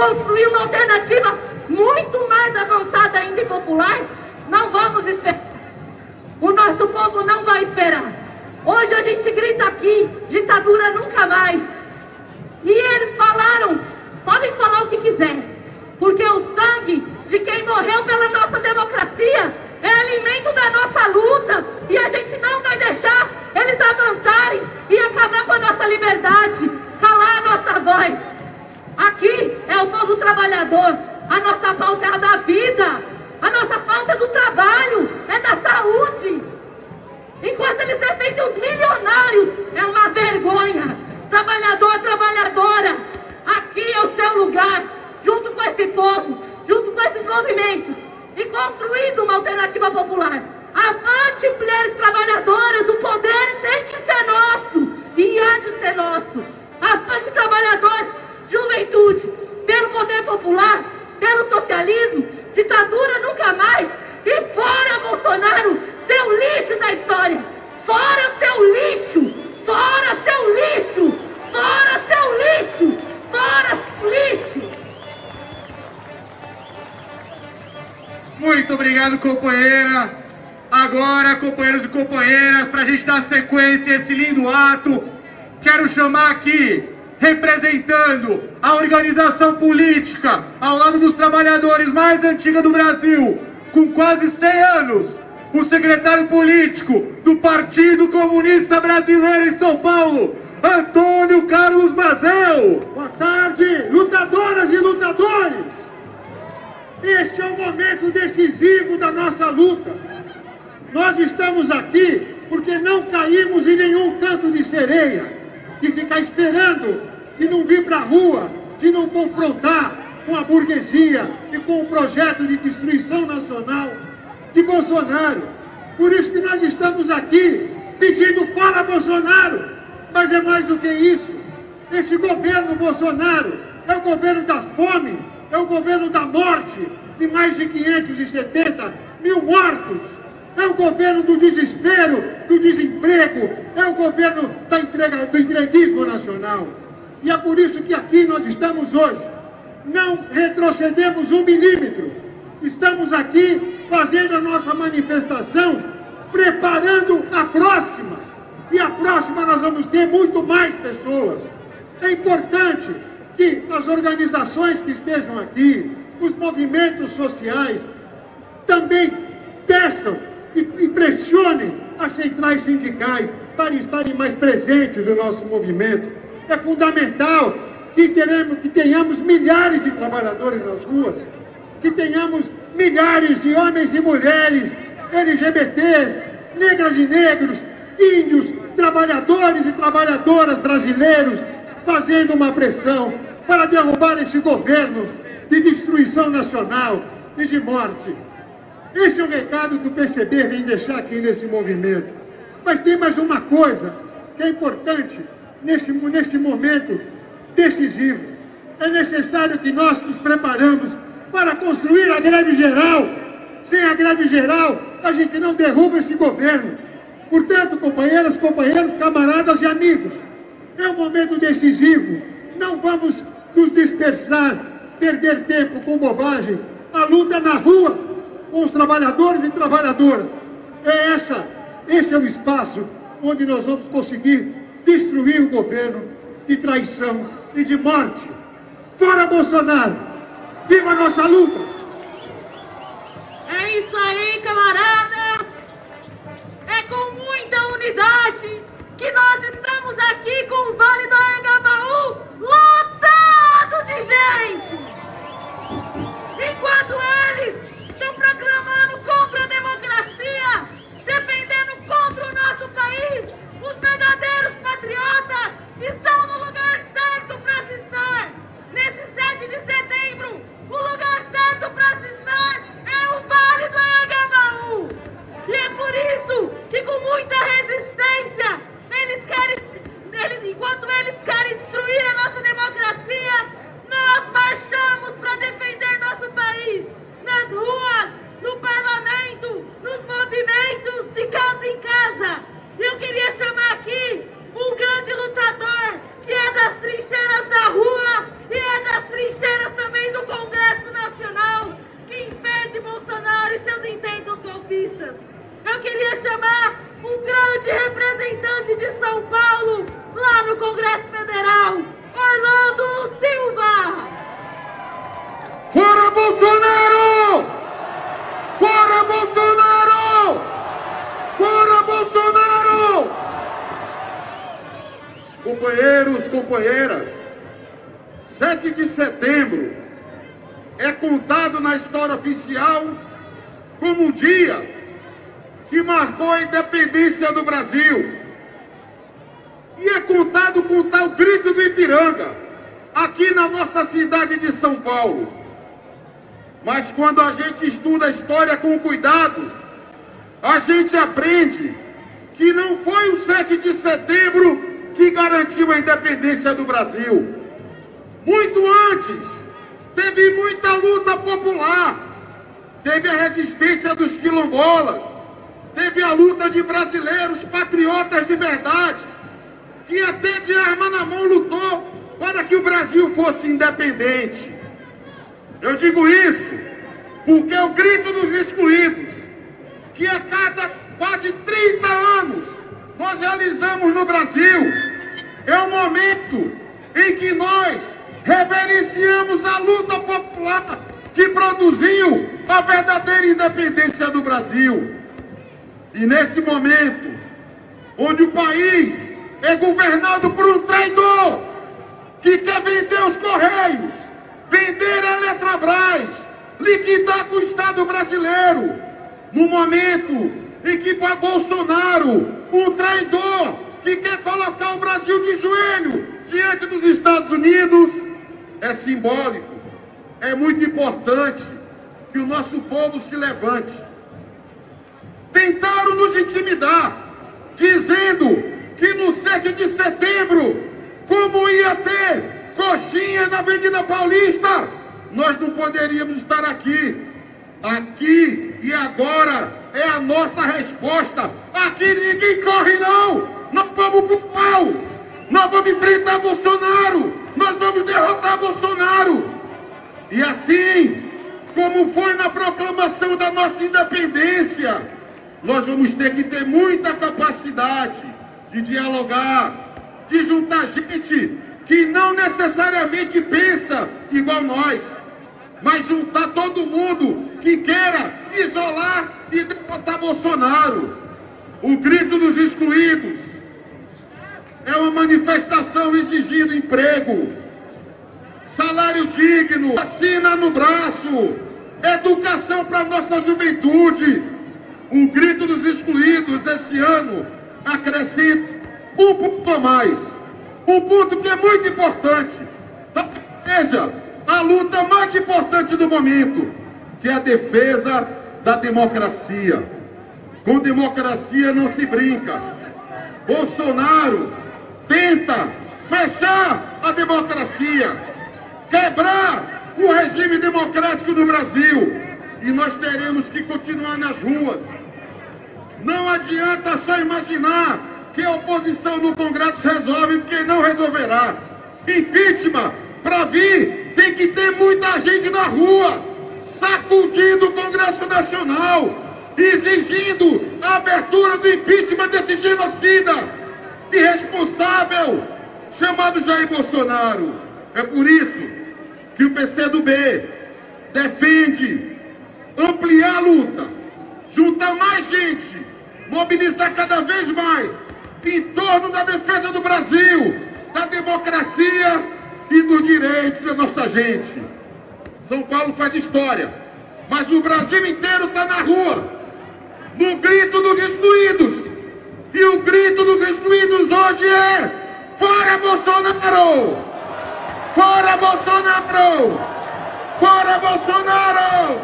construir uma alternativa muito mais avançada ainda e popular, não vamos esperar. O nosso povo não vai esperar. Hoje a gente grita aqui, ditadura nunca mais. E eles falaram, podem falar o que quiser, porque o sangue de quem morreu pela nossa democracia é alimento da nossa luta e a gente não vai deixar eles avançarem e acabar com a nossa liberdade, calar a nossa voz. Aqui é o povo trabalhador, a nossa pauta é a da vida, a nossa falta do trabalho, é da saúde. Enquanto eles defendem os milionários, é uma vergonha. Trabalhador, trabalhadora, aqui é o seu lugar, junto com esse povo, junto com esses movimentos, e construindo uma alternativa popular. Avante, mulheres trabalhadoras, o poder tem que ser nosso, e há de ser nosso. Avante, trabalhadores, juventude, pelo poder popular, pelo socialismo, ditadura nunca mais, e fora Bolsonaro, seu lixo da história, fora seu lixo, fora seu lixo, fora seu lixo, fora seu lixo. Muito obrigado, companheira. Agora, companheiros e companheiras, para a gente dar sequência a esse lindo ato, quero chamar aqui, representando a organização política ao lado dos trabalhadores mais antiga do Brasil, com quase 100 anos, o secretário político do Partido Comunista Brasileiro em São Paulo, Antônio Carlos Mazel. Boa tarde, lutadoras e lutadores. Este é o momento decisivo da nossa luta. Nós estamos aqui porque não caímos em nenhum canto de sereia, de ficar esperando, de não vir para a rua, de não confrontar com a burguesia e com o projeto de destruição nacional de Bolsonaro. Por isso que nós estamos aqui pedindo fala Bolsonaro, mas é mais do que isso. Esse governo Bolsonaro é o governo das fome, é o governo da morte de mais de 570 mil mortos. É o governo do desespero, do desemprego, é o governo da entrega, do entreguismo nacional. E é por isso que aqui nós estamos hoje. Não retrocedemos um milímetro. Estamos aqui fazendo a nossa manifestação, preparando a próxima. E a próxima nós vamos ter muito mais pessoas. É importante que as organizações que estejam aqui, os movimentos sociais, também peçam e, e pressionem as centrais sindicais para estarem mais presentes no nosso movimento. É fundamental que, teremos, que tenhamos milhares de trabalhadores nas ruas, que tenhamos milhares de homens e mulheres, LGBTs, negras e negros, índios, trabalhadores e trabalhadoras brasileiros, fazendo uma pressão para derrubar esse governo de destruição nacional e de morte. Esse é o recado que o PCB vem deixar aqui nesse movimento. Mas tem mais uma coisa que é importante nesse, nesse momento decisivo. É necessário que nós nos preparamos para construir a greve geral. Sem a greve geral, a gente não derruba esse governo. Portanto, companheiras, companheiros, camaradas e amigos, é um momento decisivo. Não vamos nos dispersar, perder tempo com bobagem. A luta é na rua, com os trabalhadores e trabalhadoras. É essa, esse é o espaço onde nós vamos conseguir destruir o governo de traição e de morte. Fora Bolsonaro! Viva a nossa luta! É isso aí, camarada! É com muita unidade que nós estamos aqui com o Vale do Anhangabaú lotado de gente! Enquanto eles estão proclamando contra a democracia, defendendo contra o nosso país, os verdadeiros patriotas estão no lugar certo para se estar. Nesse 7 de setembro, aprende que não foi o 7 de setembro que garantiu a independência do Brasil. Muito antes, teve muita luta popular, teve a resistência dos quilombolas, teve a luta de brasileiros patriotas de verdade, que até de arma na mão lutou para que o Brasil fosse independente. Eu digo isso porque o grito dos excluídos, que a cada quase 30 anos nós no Brasil, é o momento em que nós reverenciamos a luta popular que produziu a verdadeira independência do Brasil. E nesse momento, onde o país é governado por um traidor que quer vender os Correios, vender a Eletrobras, liquidar com o Estado brasileiro, no momento em que para Bolsonaro, um traidor que quer colocar o Brasil de joelho diante dos Estados Unidos, é simbólico, é muito importante que o nosso povo se levante tentaram nos intimidar, dizendo que no 7 de setembro, como ia ter coxinha na Avenida Paulista, nós não poderíamos estar aqui. Aqui e agora é a nossa resposta. Aqui ninguém corre, não. Nós vamos pro pau. Nós vamos enfrentar Bolsonaro. Nós vamos derrotar Bolsonaro. E assim, como foi na proclamação da nossa independência, nós vamos ter que ter muita capacidade de dialogar, de juntar gente que não necessariamente pensa igual nós, mas juntar todo mundo que queira isolar e derrotar Bolsonaro. O grito dos excluídos é uma manifestação exigindo emprego, salário digno, vacina no braço, educação para nossa juventude o grito dos excluídos esse ano acrescenta um ponto a mais. Um ponto que é muito importante. Veja, a luta mais importante do momento, que é a defesa da democracia. Com democracia não se brinca. Bolsonaro tenta fechar a democracia, quebrar o regime democrático do Brasil. E nós teremos que continuar nas ruas não adianta só imaginar que a oposição no Congresso resolve, porque não resolverá. Impeachment, para vir, tem que ter muita gente na rua, sacudindo o Congresso Nacional, exigindo a abertura do impeachment desse genocida chamado Jair Bolsonaro. É por isso que o PCdoB defende ampliar a luta, juntar mais gente mobilizar cada vez mais em torno da defesa do Brasil, da democracia e dos direitos da nossa gente. São Paulo faz história, mas o Brasil inteiro está na rua, no grito dos excluídos. E o grito dos excluídos hoje é: Fora Bolsonaro! Fora Bolsonaro! Fora Bolsonaro!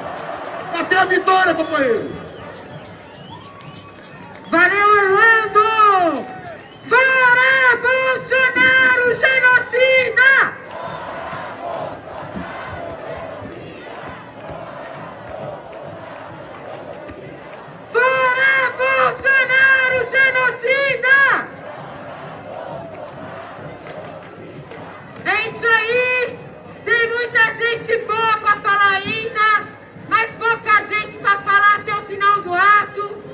Até a vitória, companheiros! Valeu, Orlando! Fora Bolsonaro, genocida! Fora Bolsonaro, genocida! É isso aí! Tem muita gente boa para falar ainda, mas pouca gente para falar até o final do ato.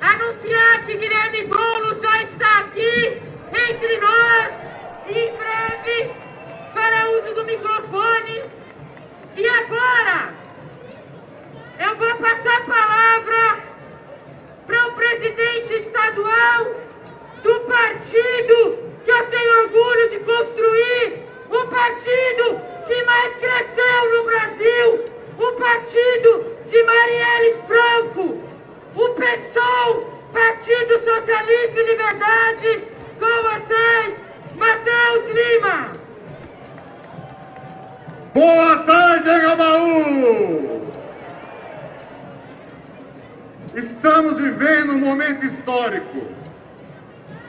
Anunciar que Guilherme Boulos já está aqui entre nós e em breve fará uso do microfone. E agora eu vou passar a palavra para o presidente estadual do partido que eu tenho orgulho de construir, o partido que mais cresceu no Brasil, o partido de Marielle Franco, o PSOL, Partido Socialismo e Liberdade, com vocês, Matheus Lima. Boa tarde, Agabaú! Estamos vivendo um momento histórico.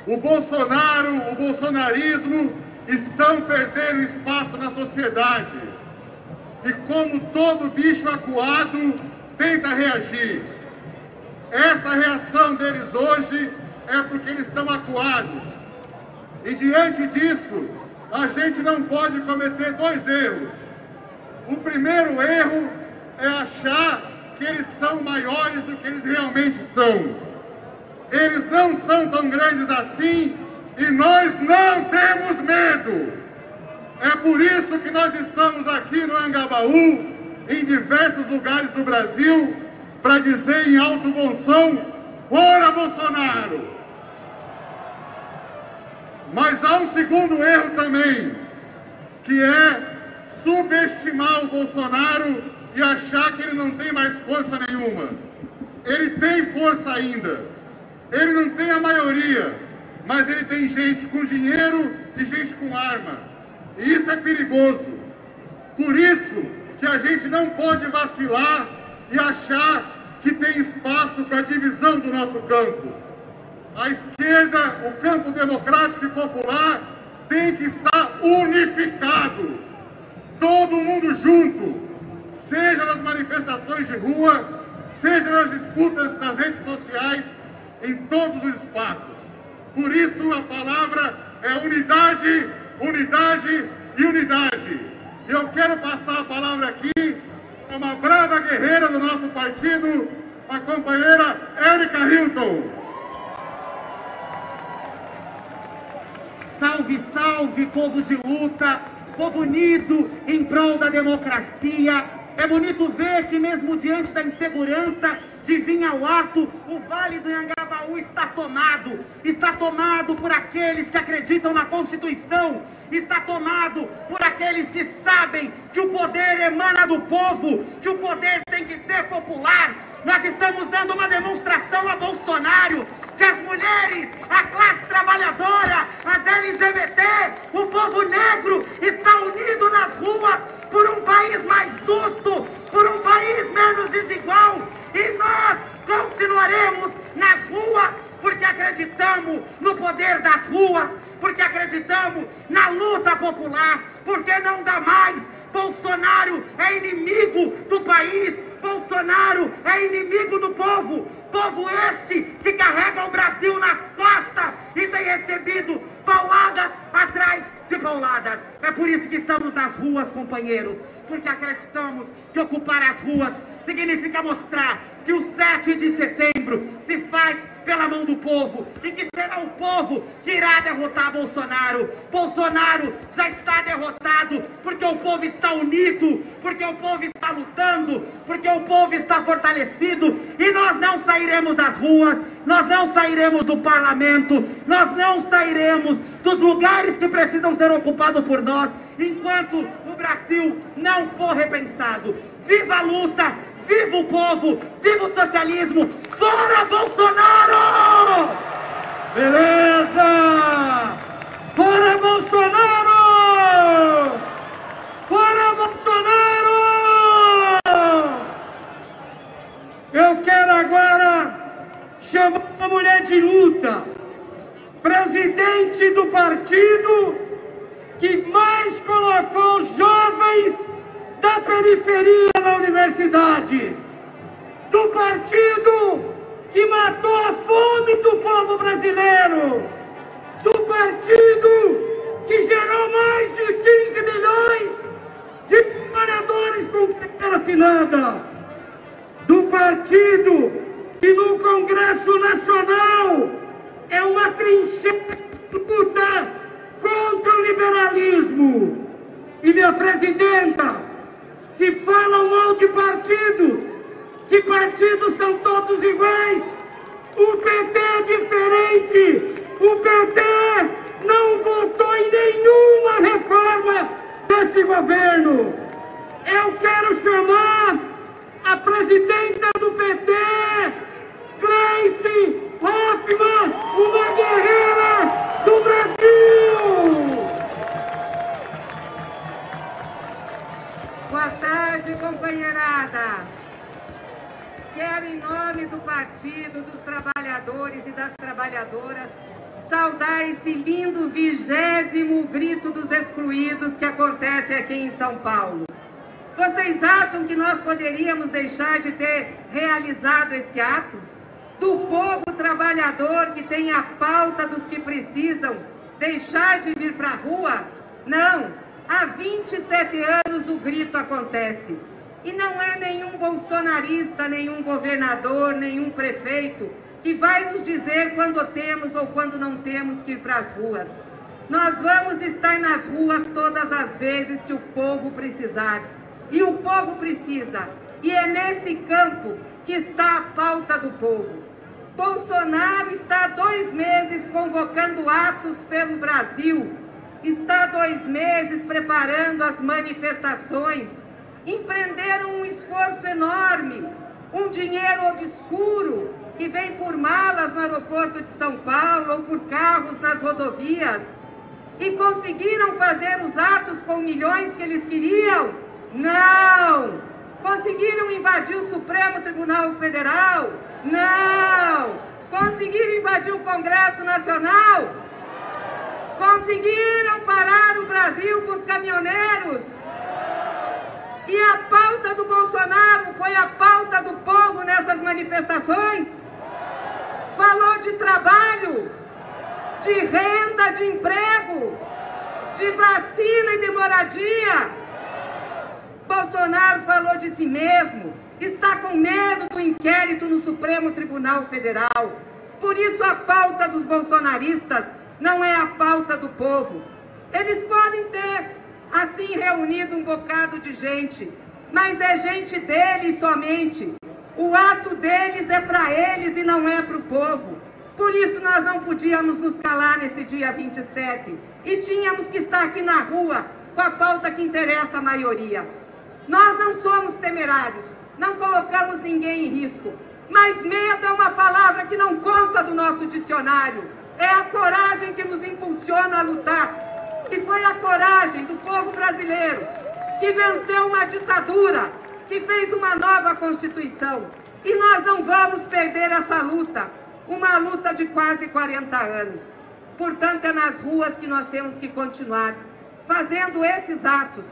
O Bolsonaro, o bolsonarismo estão perdendo espaço na sociedade. E como todo bicho acuado, tenta reagir. Essa reação deles hoje é porque eles estão acuados. E diante disso, a gente não pode cometer dois erros. O primeiro erro é achar que eles são maiores do que eles realmente são. Eles não são tão grandes assim e nós não temos medo. É por isso que nós estamos aqui no Angabaú, em diversos lugares do Brasil, para dizer em alto bom som: fora Bolsonaro! Mas há um segundo erro também, que é subestimar o Bolsonaro e achar que ele não tem mais força nenhuma. Ele tem força ainda. Ele não tem a maioria, mas ele tem gente com dinheiro e gente com arma. E isso é perigoso. Por isso que a gente não pode vacilar e achar que tem espaço para divisão do nosso campo. A esquerda, o campo democrático e popular, tem que estar unificado. Todo mundo junto, seja nas manifestações de rua, seja nas disputas nas redes sociais, em todos os espaços. Por isso a palavra é unidade, unidade e unidade. E eu quero passar a palavra aqui para uma brava guerreira do nosso partido, a companheira Érica Hilton. Salve, salve, povo de luta, povo unido em prol da democracia. É bonito ver que, mesmo diante da insegurança de vir ao ato, o Vale do Anhangabaú está tomado. Está tomado por aqueles que acreditam na Constituição. Está tomado por aqueles que sabem que o poder emana do povo, que o poder tem que ser popular. Nós estamos dando uma demonstração a Bolsonaro que as mulheres, a classe trabalhadora, as LGBT, o povo negro está unido nas ruas por um país mais justo, por um país menos desigual. E nós continuaremos nas ruas porque acreditamos no poder das ruas, porque acreditamos na luta popular, porque não dá mais. Bolsonaro é inimigo do país, Bolsonaro é inimigo do povo. Povo este que carrega o Brasil nas costas e tem recebido pauladas atrás de pauladas. É por isso que estamos nas ruas, companheiros, porque acreditamos que ocupar as ruas significa mostrar que o 7 de setembro se faz pela mão do povo e que será o povo que irá derrotar Bolsonaro. Bolsonaro já está derrotado porque o povo está unido, porque o povo está lutando, porque o povo está fortalecido e nós não sairemos das ruas, nós não sairemos do parlamento, nós não sairemos dos lugares que precisam ser ocupados por nós enquanto o Brasil não for repensado. Viva a luta! Viva o povo! Viva o socialismo! Fora Bolsonaro! Beleza! Fora Bolsonaro! Fora Bolsonaro! Eu quero agora chamar a mulher de luta, presidente do partido que mais colocou jovens da periferia na universidade, do partido que matou a fome do povo brasileiro, do partido que gerou mais de 15 milhões de trabalhadores com carteira assinada, do partido que no Congresso Nacional é uma trincheira de luta contra o liberalismo. E minha presidenta, se falam mal de partidos, que partidos são todos iguais, o PT é diferente. O PT não votou em nenhuma reforma desse governo. Eu quero chamar a presidenta do PT, Gleice Hoffmann, uma guerreira do Brasil! Boa tarde, companheirada. Quero, em nome do Partido dos Trabalhadores e das Trabalhadoras, saudar esse lindo vigésimo grito dos excluídos que acontece aqui em São Paulo. Vocês acham que nós poderíamos deixar de ter realizado esse ato? Do povo trabalhador que tem a pauta dos que precisam deixar de vir para a rua? Não! Há 27 anos o grito acontece. E não é nenhum bolsonarista, nenhum governador, nenhum prefeito que vai nos dizer quando temos ou quando não temos que ir para as ruas. Nós vamos estar nas ruas todas as vezes que o povo precisar. E o povo precisa. E é nesse campo que está a pauta do povo. Bolsonaro está há dois meses convocando atos pelo Brasil. Está dois meses preparando as manifestações. Empreenderam um esforço enorme, um dinheiro obscuro que vem por malas no aeroporto de São Paulo ou por carros nas rodovias. E conseguiram fazer os atos com milhões que eles queriam? Não! Conseguiram invadir o Supremo Tribunal Federal? Não! Conseguiram invadir o Congresso Nacional? Conseguiram parar o Brasil com os caminhoneiros? E a pauta do Bolsonaro foi a pauta do povo nessas manifestações? Falou de trabalho, de renda, de emprego, de vacina e de moradia. Bolsonaro falou de si mesmo, está com medo do inquérito no Supremo Tribunal Federal. Por isso a pauta dos bolsonaristas não é a pauta do povo. Eles podem ter, assim, reunido um bocado de gente, mas é gente deles somente. O ato deles é para eles e não é para o povo. Por isso nós não podíamos nos calar nesse dia 27 e tínhamos que estar aqui na rua com a pauta que interessa a maioria. Nós não somos temerários, não colocamos ninguém em risco. Mas medo é uma palavra que não consta do nosso dicionário. É a coragem que nos impulsiona a lutar. E foi a coragem do povo brasileiro que venceu uma ditadura, que fez uma nova Constituição. E nós não vamos perder essa luta, uma luta de quase 40 anos. Portanto, é nas ruas que nós temos que continuar fazendo esses atos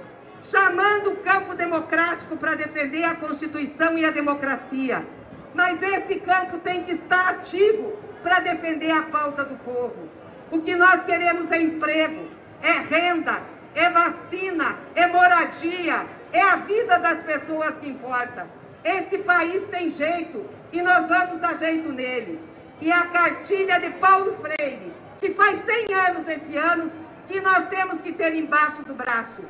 chamando o campo democrático para defender a Constituição e a democracia. Mas esse campo tem que estar ativo para defender a pauta do povo. O que nós queremos é emprego, é renda, é vacina, é moradia, é a vida das pessoas que importa. Esse país tem jeito e nós vamos dar jeito nele. E a cartilha de Paulo Freire, que faz 100 anos esse ano, que nós temos que ter embaixo do braço.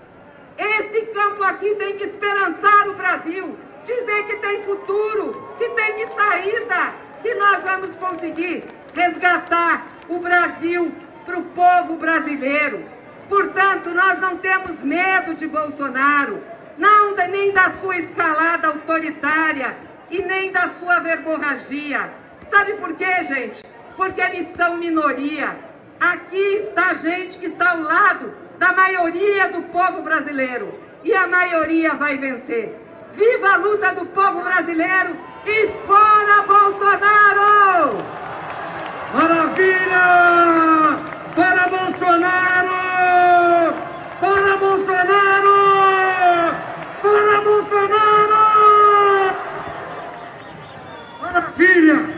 Esse campo aqui tem que esperançar o Brasil, dizer que tem futuro, que tem saída, que nós vamos conseguir resgatar o Brasil para o povo brasileiro. Portanto, nós não temos medo de Bolsonaro, não nem da sua escalada autoritária e nem da sua verborragia. Sabe por quê, gente? Porque eles são minoria. Aqui está gente que está ao lado da maioria do povo brasileiro. E a maioria vai vencer. Viva a luta do povo brasileiro e fora Bolsonaro! Maravilha! Para Bolsonaro! Para Bolsonaro! Para Bolsonaro! Maravilha!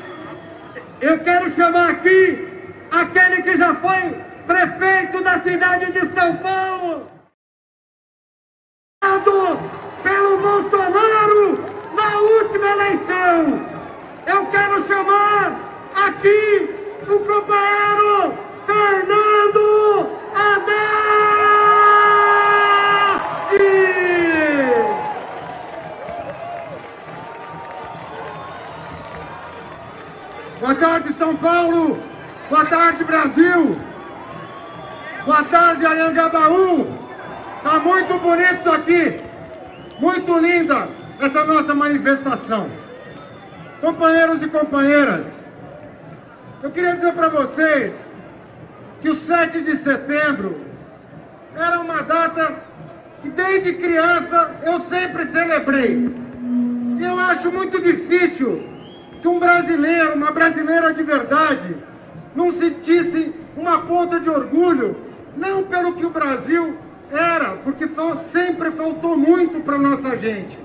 Eu quero chamar aqui aquele que já foi prefeito da cidade de São Paulo, pelo Bolsonaro na última eleição. eu quero chamar aqui o companheiro Fernando Haddad! Boa tarde, São Paulo! Boa tarde, Brasil! Boa tarde, Anhangabaú! Tá muito bonito isso aqui! Muito linda essa nossa manifestação. Companheiros e companheiras, eu queria dizer para vocês que o 7 de setembro era uma data que desde criança eu sempre celebrei. E eu acho muito difícil que um brasileiro, uma brasileira de verdade, não sentisse uma ponta de orgulho, não pelo que o Brasil era, porque sempre faltou muito para nossa gente,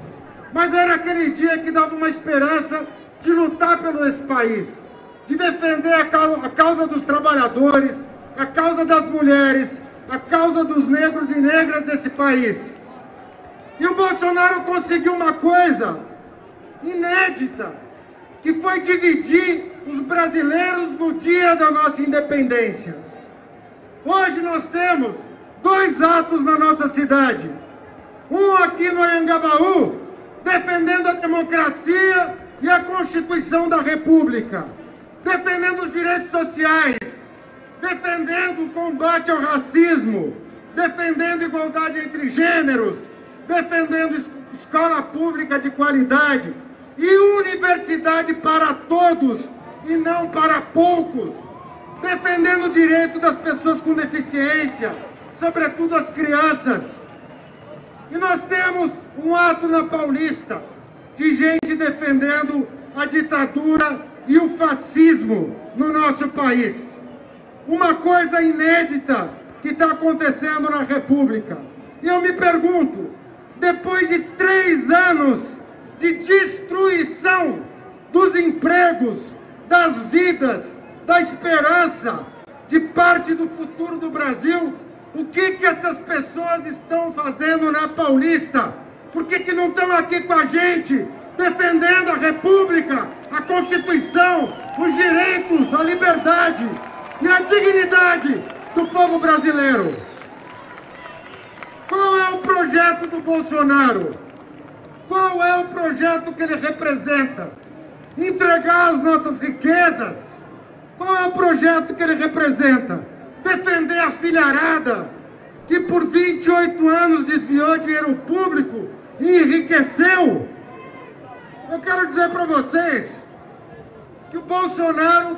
mas era aquele dia que dava uma esperança de lutar pelo esse país, de defender a causa, a causa dos trabalhadores, a causa das mulheres, a causa dos negros e negras desse país. E o Bolsonaro conseguiu uma coisa inédita, que foi dividir os brasileiros no dia da nossa independência. Hoje nós temos dois atos na nossa cidade. Um aqui no Anhangabaú, defendendo a democracia e a Constituição da República, defendendo os direitos sociais, defendendo o combate ao racismo, defendendo igualdade entre gêneros, defendendo escola pública de qualidade e universidade para todos e não para poucos, defendendo o direito das pessoas com deficiência, sobretudo as crianças. E nós temos um ato na Paulista de gente defendendo a ditadura e o fascismo no nosso país. Uma coisa inédita que está acontecendo na República. E eu me pergunto, depois de três anos de destruição dos empregos, das vidas, da esperança, de parte do futuro do Brasil, o que, que essas pessoas estão fazendo na Paulista? Por que, que não estão aqui com a gente, defendendo a República, a Constituição, os direitos, a liberdade e a dignidade do povo brasileiro? Qual é o projeto do Bolsonaro? Qual é o projeto que ele representa? Entregar as nossas riquezas? Qual é o projeto que ele representa? Defender a filharada que por 28 anos desviou dinheiro público e enriqueceu? Eu quero dizer para vocês que o Bolsonaro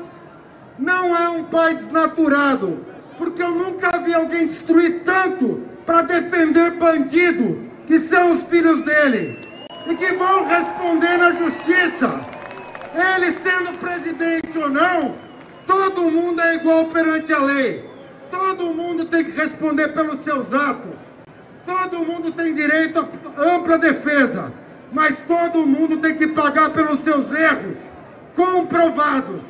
não é um pai desnaturado, porque eu nunca vi alguém destruir tanto para defender bandido, que são os filhos dele, e que vão responder na justiça. Ele sendo presidente ou não, todo mundo é igual perante a lei. Todo mundo tem que responder pelos seus atos. Todo mundo tem direito a ampla defesa. Mas todo mundo tem que pagar pelos seus erros comprovados.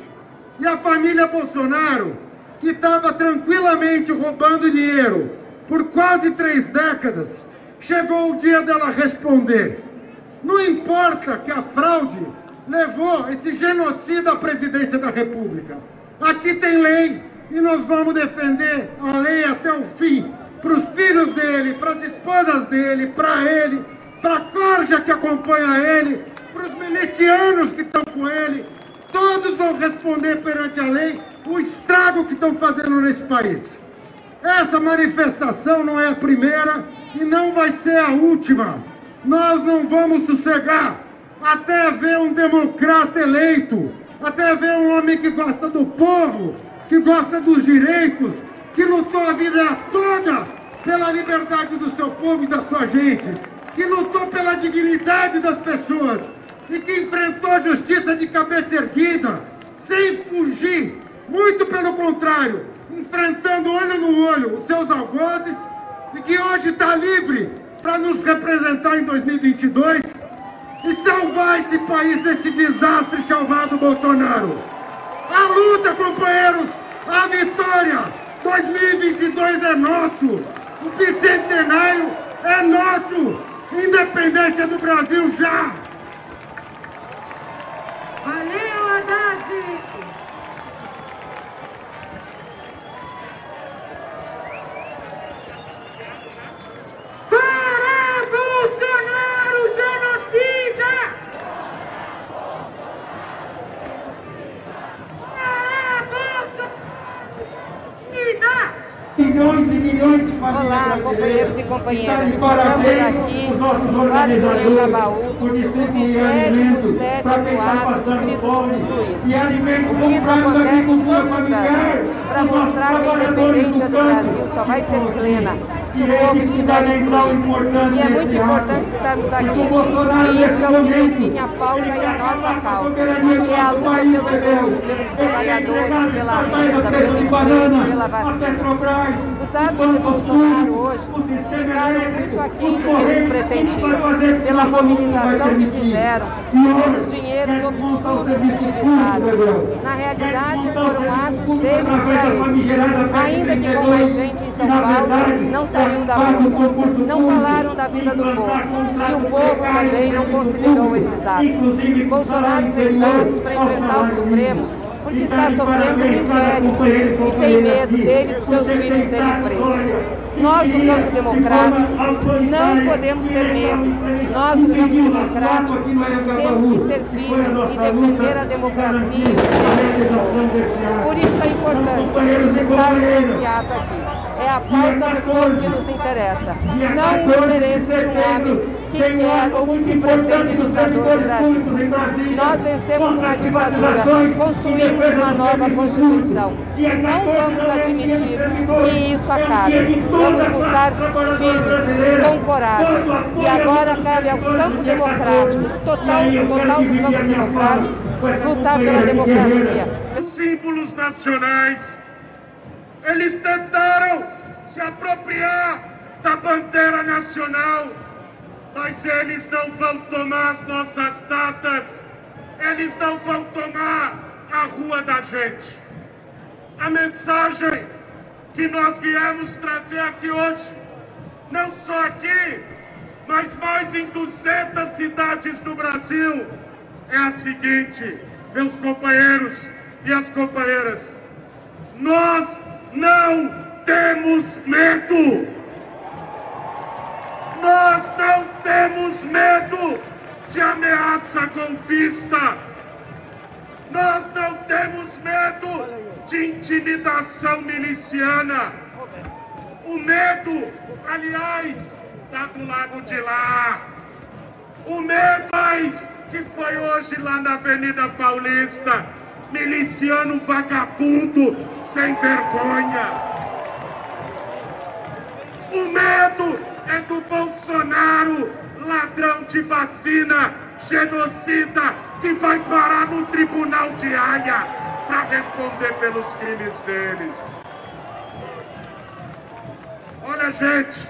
E a família Bolsonaro, que estava tranquilamente roubando dinheiro, por quase três décadas, chegou o dia dela responder. Não importa que a fraude levou esse genocida à presidência da República. Aqui tem lei e nós vamos defender a lei até o fim. Para os filhos dele, para as esposas dele, para ele, para a corja que acompanha ele, para os milicianos que estão com ele. Todos vão responder perante a lei o estrago que estão fazendo nesse país. Essa manifestação não é a primeira e não vai ser a última. Nós não vamos sossegar até ver um democrata eleito, até ver um homem que gosta do povo, que gosta dos direitos, que lutou a vida toda pela liberdade do seu povo e da sua gente, que lutou pela dignidade das pessoas e que enfrentou a justiça de cabeça erguida, sem fugir, muito pelo contrário, enfrentando olho no olho os seus algozes e que hoje está livre para nos representar em 2022 e salvar esse país desse desastre chamado Bolsonaro. A luta, companheiros, a vitória 2022 é nosso, o bicentenário é nosso, independência do Brasil já! Valeu! Haddad! Bolsonaro genocida! Fora Bolsonaro genocida! Milhões e milhões de famílias Olá, companheiros e de companheiras. Estamos aqui no Vale do por no distribuir alimentos 27º para quem está ato do Grito dos Excluídos. O grito acontece todos os anos para mostrar que a independência do Brasil só vai ser plena se o E povo é estiver incluído. E é muito importante estarmos aqui, porque isso é o que define a pauta e a nossa causa, que é a luta pelo entendeu? povo, pelos trabalhadores, pela renda, pelo emprego, pela vacina. Os atos de Bolsonaro hoje ficaram muito aquém do que eles pretendiam, pela mobilização que fizeram, pelos dinheiros obscuros que utilizaram. Na realidade, foram atos deles para eles. Ainda que com mais gente em São Paulo, não da rua, não falaram da vida do povo. E o povo também não considerou esses atos. Bolsonaro fez atos para enfrentar o Supremo porque está sofrendo um inquérito e tem medo dele e dos seus filhos serem presos. Nós, do campo democrático, não podemos ter medo. Nós, do campo democrático, temos que ser firmes e defender a democracia. Por isso a importância de estarmos nesse ato aqui. É a pauta do povo que nos interessa, não o interesse de um homem que quer ou que se pretende ditador do Brasil. Nós vencemos uma ditadura, construímos uma nova Constituição e não vamos admitir que isso acabe. Vamos lutar firmes, com coragem. E agora cabe ao campo democrático, total, total do campo democrático, lutar pela democracia. Símbolos nacionais, eles tentaram se apropriar da bandeira nacional, mas eles não vão tomar as nossas datas, eles não vão tomar a rua da gente. A mensagem que nós viemos trazer aqui hoje, não só aqui, mas mais em 200 cidades do Brasil, é a seguinte, meus companheiros e as companheiras, nós não temos medo. Nós não temos medo de ameaça golpista. Nós não temos medo de intimidação miliciana. O medo, aliás, está do lado de lá. O medo, mas, que foi hoje lá na Avenida Paulista, miliciano vagabundo, sem vergonha. O medo é do Bolsonaro, ladrão de vacina, genocida, que vai parar no tribunal de Haia para responder pelos crimes deles. Olha, gente,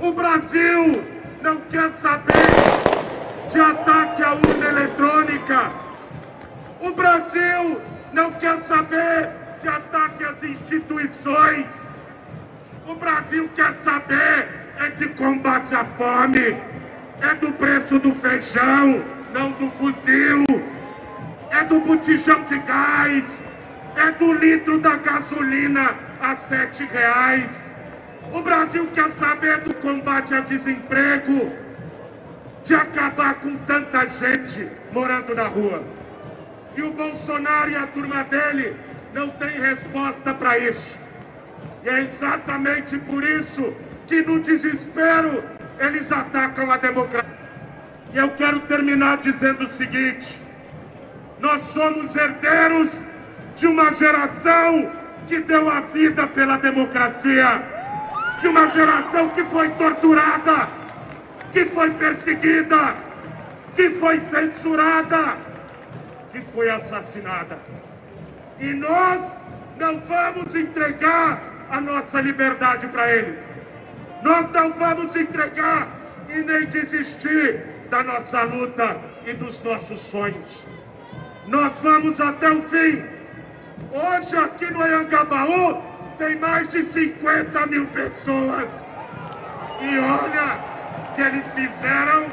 o Brasil não quer saber de ataque à urna eletrônica. O Brasil não quer saber de ataque às instituições. O Brasil quer saber é de combate à fome, é do preço do feijão, não do fuzil, é do botijão de gás, é do litro da gasolina a sete reais. O Brasil quer saber do combate ao desemprego, de acabar com tanta gente morando na rua. E o Bolsonaro e a turma dele não têm resposta para isso. E é exatamente por isso que no desespero eles atacam a democracia. E eu quero terminar dizendo o seguinte: nós somos herdeiros de uma geração que deu a vida pela democracia, de uma geração que foi torturada, que foi perseguida, que foi censurada, que foi assassinada. E nós não vamos entregar a nossa liberdade para eles. Nós não vamos entregar e nem desistir da nossa luta e dos nossos sonhos. Nós vamos até o fim. Hoje aqui no Anhangabaú tem mais de 50 mil pessoas. E olha que eles fizeram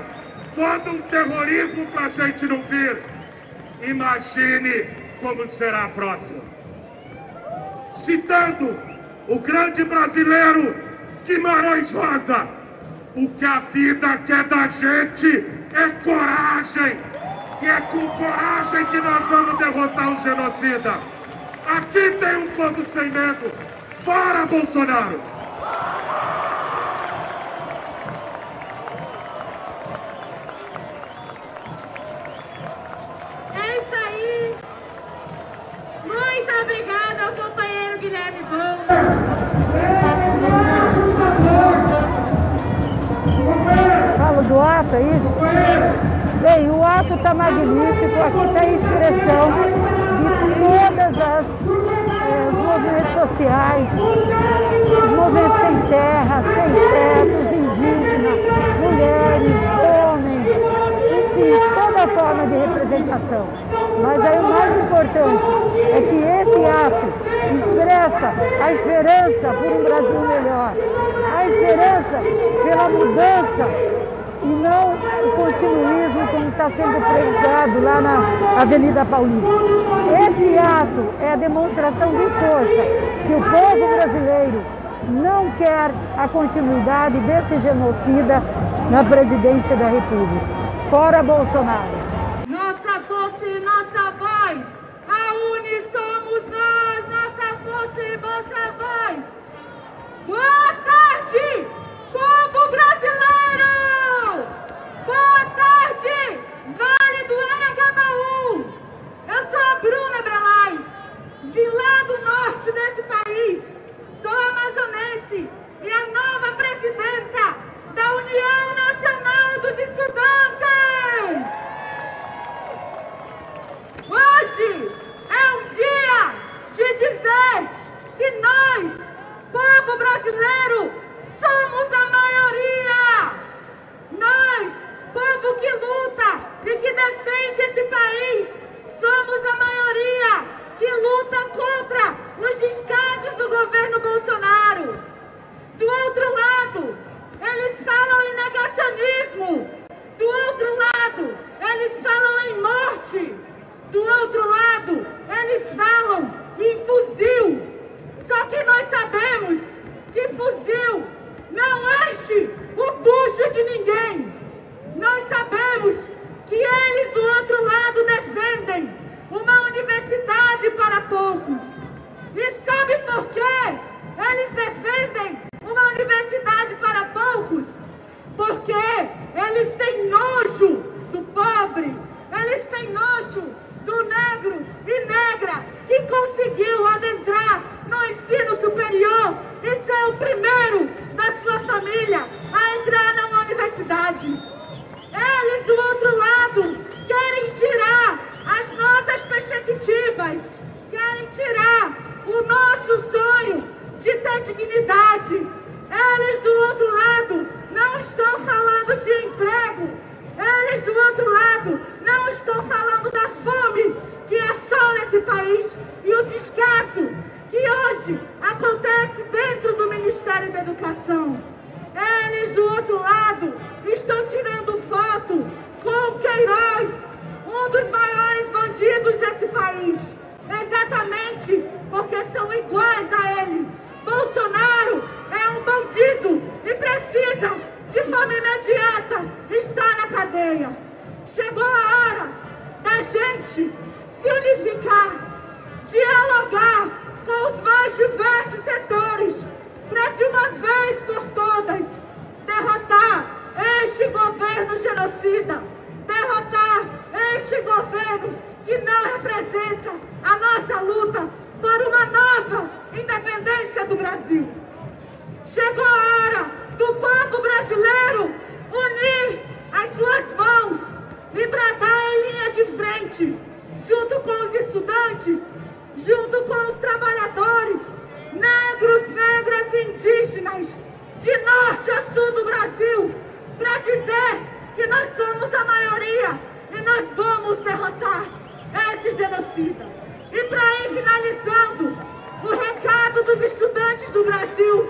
todo um terrorismo para a gente não vir. Imagine como será a próxima. Citando o grande brasileiro Guimarães Rosa, o que a vida quer da gente é coragem. E é com coragem que nós vamos derrotar o genocida. Aqui tem um povo sem medo. Fora Bolsonaro! Aí. Muito obrigada ao companheiro Guilherme Bom. Falo do ato, é isso? Bem, o ato está magnífico. Aqui está a expressão de todas as eh, os movimentos sociais, os movimentos sem terra, sem teto, os indígenas, mulheres, homens, enfim, toda forma de representação. Mas aí o mais importante é que esse ato expressa a esperança por um Brasil melhor, a esperança pela mudança e não o continuismo como está sendo pregado lá na Avenida Paulista. Esse ato é a demonstração de força que o povo brasileiro não quer a continuidade desse genocida na presidência da República. Fora Bolsonaro. Nossa força e nossa voz, a UNE somos nós, nossa força e nossa voz. Boa tarde, povo brasileiro! Boa tarde, Vale do Anhangabaú! Eu sou a Bruna Brelais, vim lá do norte desse país, sou amazonense e a nova presidenta da União Nacional dos Estudantes! Hoje é um dia de dizer que nós, povo brasileiro, somos a maioria. Nós, povo que luta e que defende esse país, somos a maioria que luta contra os descasos do governo Bolsonaro. Do outro lado, eles falam em negacionismo. Do outro lado, eles falam em morte. Do outro lado, eles falam em fuzil. Só que nós sabemos que fuzil não enche o bucho de ninguém. Nós sabemos que eles do outro lado defendem uma universidade para poucos. E sabe por quê? Eles defendem uma universidade para poucos? Porque eles têm nojo do pobre, eles têm nojo do negro e negra que conseguiu adentrar no ensino superior e ser o primeiro da sua família a entrar numa universidade. Eles do outro lado querem tirar as nossas perspectivas, querem tirar o nosso sonho de ter dignidade. Eles do outro lado não estão falando de emprego. Eles do outro lado não estão falando da fome que assola esse país e o descaso que hoje acontece dentro do Ministério da Educação. Eles do outro lado estão tirando foto com Queiroz, um dos maiores bandidos desse país. Exatamente porque são iguais a ele. Bolsonaro é um bandido e precisa de forma imediata estar na cadeia. Chegou a hora da gente se unificar, dialogar com os mais diversos setores, para de uma vez por todas derrotar este governo genocida, derrotar este governo que não representa a nossa luta por uma nova independência do Brasil. Chegou a hora do povo brasileiro unir as suas mãos e bradar em linha de frente, junto com os estudantes, junto com os trabalhadores, negros, negras e indígenas, de norte a sul do Brasil, para dizer que nós somos a maioria e nós vamos derrotar esse genocida. E para ir finalizando, o recado dos estudantes do Brasil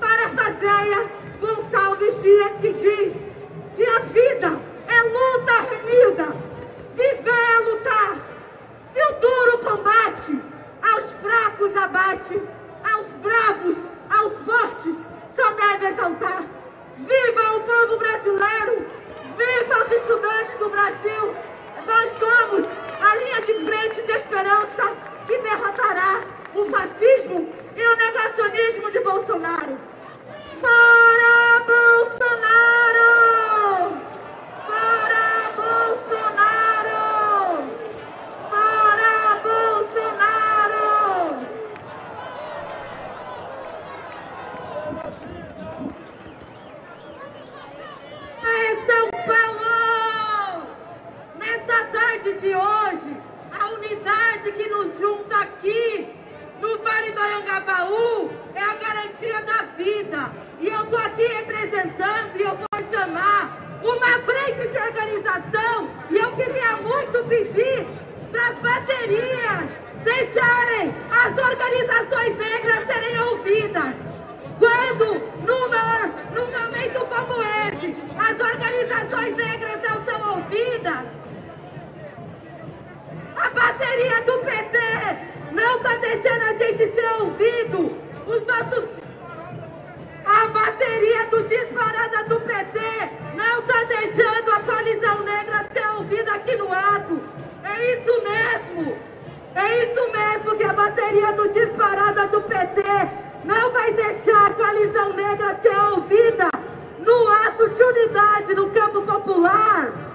para Fazéia Gonçalves Dias, que diz que a vida é luta renhida. viver é lutar. Se o duro combate, aos fracos abate, aos bravos, aos fortes, só deve exaltar. Viva o povo brasileiro! Viva os estudantes do Brasil! Nós somos a linha de frente de esperança que derrotará o fascismo e o negacionismo de Bolsonaro. Fora Bolsonaro! Fora Bolsonaro! Fora Bolsonaro! Em São Paulo! Nessa tarde de hoje, a unidade que nos junta aqui no Vale do Anhangabaú é a garantia da vida. E eu estou aqui representando e eu vou chamar uma frente de organização e eu queria muito pedir para as baterias deixarem as organizações negras serem ouvidas. Quando, numa, num momento como esse, as organizações negras não são ouvidas, a bateria do PT não está deixando a gente ser ouvido. Os nossos. A bateria do disparada do PT não está deixando a coalizão negra ser ouvida aqui no ato. É isso mesmo. É isso mesmo que a bateria do disparada do PT não vai deixar a coalizão negra ser ouvida no ato de unidade no campo popular.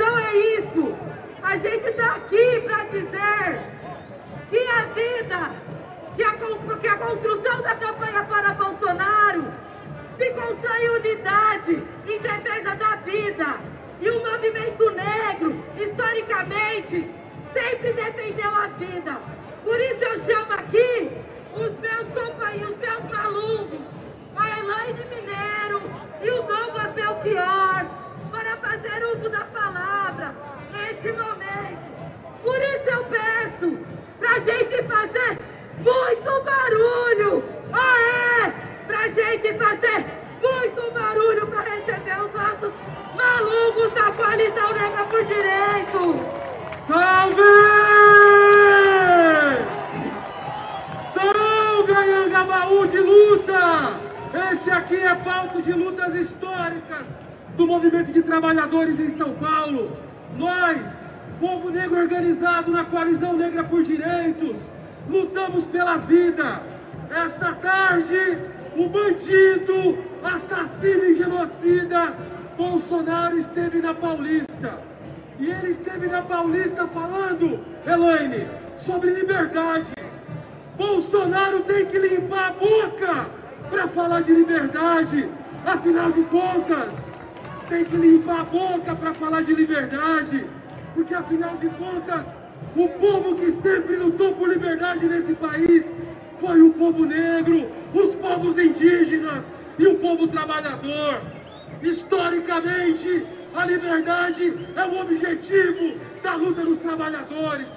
Então é isso. A gente está aqui para dizer que a vida, que a, que a construção da campanha para Bolsonaro se constrói unidade, em defesa da vida. E o movimento negro, historicamente, sempre defendeu a vida. Por isso eu chamo aqui os meus companheiros, os meus malucos, a Elaine Mineiro e o Douglas Belchior, para fazer uso da palavra neste momento. Por isso eu peço para a gente fazer muito barulho. Ah, é? Para a gente fazer muito barulho para receber os nossos malucos da coalizão negra por direito. Salve! Salve Anhangabaú de luta! Esse aqui é pauta de lutas históricas do movimento de trabalhadores em São Paulo. Nós, povo negro organizado na coalizão negra por direitos, lutamos pela vida. Esta tarde, o bandido, assassino e genocida Bolsonaro esteve na Paulista. E ele esteve na Paulista falando, Elaine, sobre liberdade. Bolsonaro tem que limpar a boca para falar de liberdade. Afinal de contas, tem que limpar a boca para falar de liberdade. Porque afinal de contas, o povo que sempre lutou por liberdade nesse país foi o povo negro, os povos indígenas e o povo trabalhador. Historicamente, a liberdade é o objetivo da luta dos trabalhadores.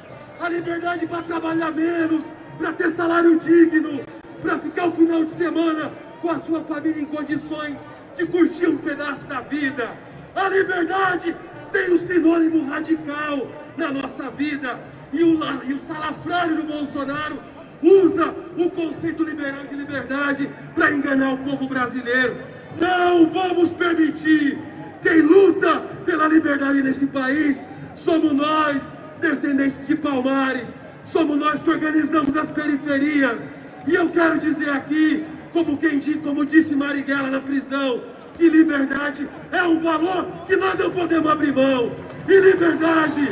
A liberdade para trabalhar menos, para ter salário digno, para ficar o final de semana com a sua família em condições de curtir um pedaço da vida. A liberdade tem um sinônimo radical na nossa vida. E o, e o salafrário do Bolsonaro usa o conceito liberal de liberdade para enganar o povo brasileiro. Não vamos permitir. Quem luta pela liberdade nesse país somos nós, descendentes de Palmares. Somos nós que organizamos as periferias. E eu quero dizer aqui, como quem di- como disse Marighella na prisão, que liberdade é um valor que nós não podemos abrir mão. E liberdade,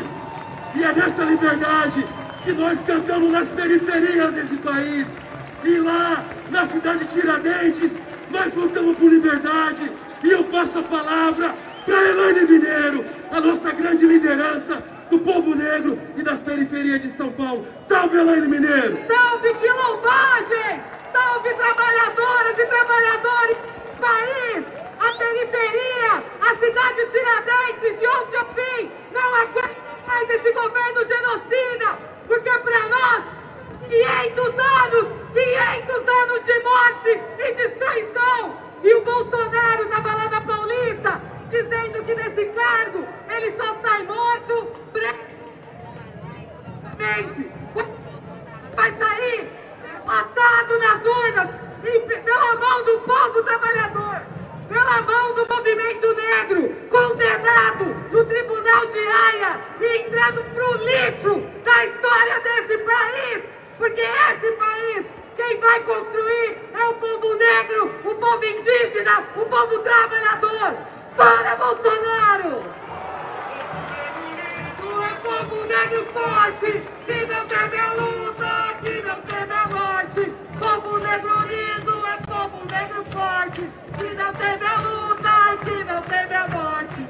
e é nessa liberdade que nós cantamos nas periferias desse país. E lá, na cidade de Tiradentes, nós lutamos por liberdade. E eu passo a palavra para Elaine Mineiro, a nossa grande liderança negro e das periferias de São Paulo. Salve, Elaine Mineiro! Salve quilombagem! Salve trabalhadoras e trabalhadores do país! A periferia, a cidade de Tiradentes e onde eu vim, não aguenta mais esse governo genocida, porque para nós, 500 anos, 500 anos de morte e destruição, e o Bolsonaro na Balada Paulista dizendo que nesse cargo ele só sai morto, brevemente. Vai sair matado nas urnas pela mão do povo trabalhador, pela mão do movimento negro, condenado no tribunal de Haia e entrando pro lixo da história desse país, porque esse país quem vai construir é o povo negro, o povo indígena, o povo trabalhador. Para Bolsonaro! Povo negro forte, que não teme a luta, que não teme a morte. Povo negro unido é povo negro forte, que não teme a luta, que não teme a morte.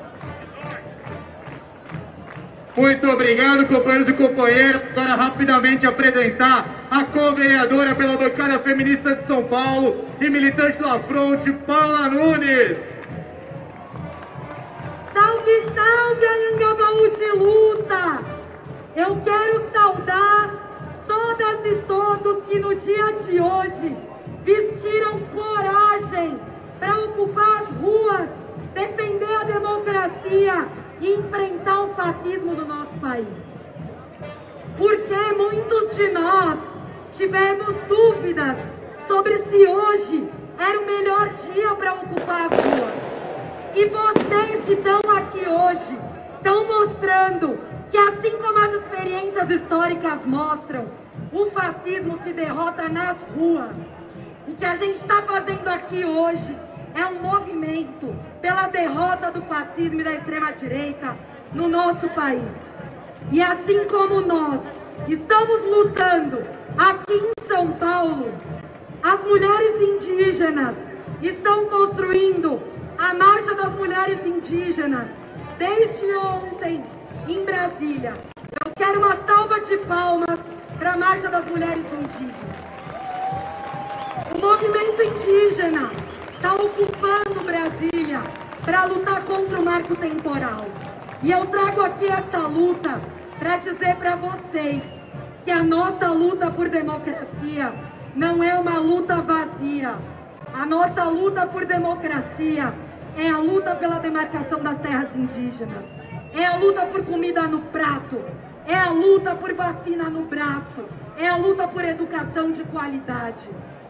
Muito obrigado, companheiros e companheiras. Agora, rapidamente, apresentar a co-vereadora pela bancada feminista de São Paulo e militante do Afronte, Paula Nunes. Salve, salve, Anhangabaú de luta! Eu quero saudar todas e todos que no dia de hoje vestiram coragem para ocupar as ruas, defender a democracia e enfrentar o fascismo do nosso país. Porque muitos de nós tivemos dúvidas sobre se hoje era o melhor dia para ocupar as ruas. E vocês que estão aqui hoje estão mostrando que, assim como as experiências históricas mostram, o fascismo se derrota nas ruas. O que a gente está fazendo aqui hoje é um movimento pela derrota do fascismo e da extrema-direita no nosso país. E assim como nós estamos lutando aqui em São Paulo, as mulheres indígenas estão construindo a Marcha das Mulheres Indígenas desde ontem em Brasília. Eu quero uma salva de palmas para a Marcha das Mulheres Indígenas. O movimento indígena está ocupando Brasília para lutar contra o marco temporal. E eu trago aqui essa luta para dizer para vocês que a nossa luta por democracia não é uma luta vazia. A nossa luta por democracia é a luta pela demarcação das terras indígenas, é a luta por comida no prato, é a luta por vacina no braço, é a luta por educação de qualidade,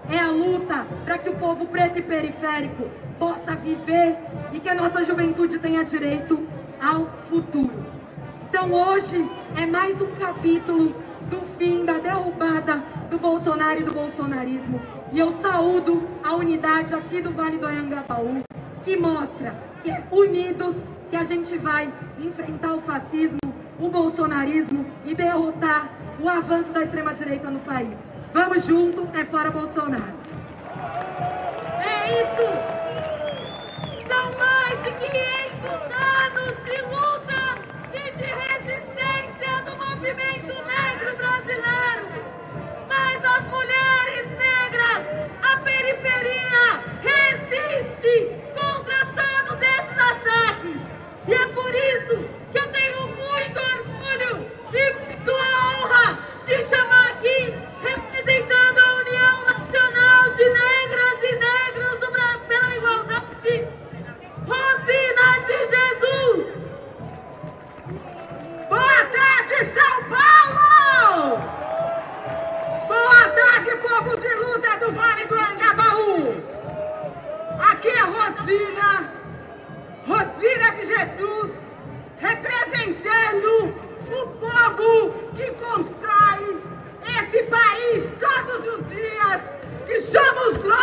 é a luta para que o povo preto e periférico possa viver e que a nossa juventude tenha direito ao futuro. Então hoje é mais um capítulo do fim da derrubada do Bolsonaro e do bolsonarismo. E eu saúdo a unidade aqui do Vale do Anhangabaú, que mostra que é unidos que a gente vai enfrentar o fascismo, o bolsonarismo e derrotar o avanço da extrema-direita no país. Vamos junto, é fora Bolsonaro. É isso! São mais de 500 anos de luta e de resistência do movimento negro brasileiro. Mas as mulheres negras, a periferia, resiste contra todos esses ataques. E é por isso que eu tenho muito orgulho e muita honra de chamar aqui, representando a União Nacional de Negras e Negros do Brasil pela Igualdade, Rosina de Jesus. Boa tarde, São Paulo! Boa tarde, povo de luta do Vale do Angabaú! Aqui é Rosina, Rosina de Jesus, representando o povo que constrói esse país todos os dias, que somos nós,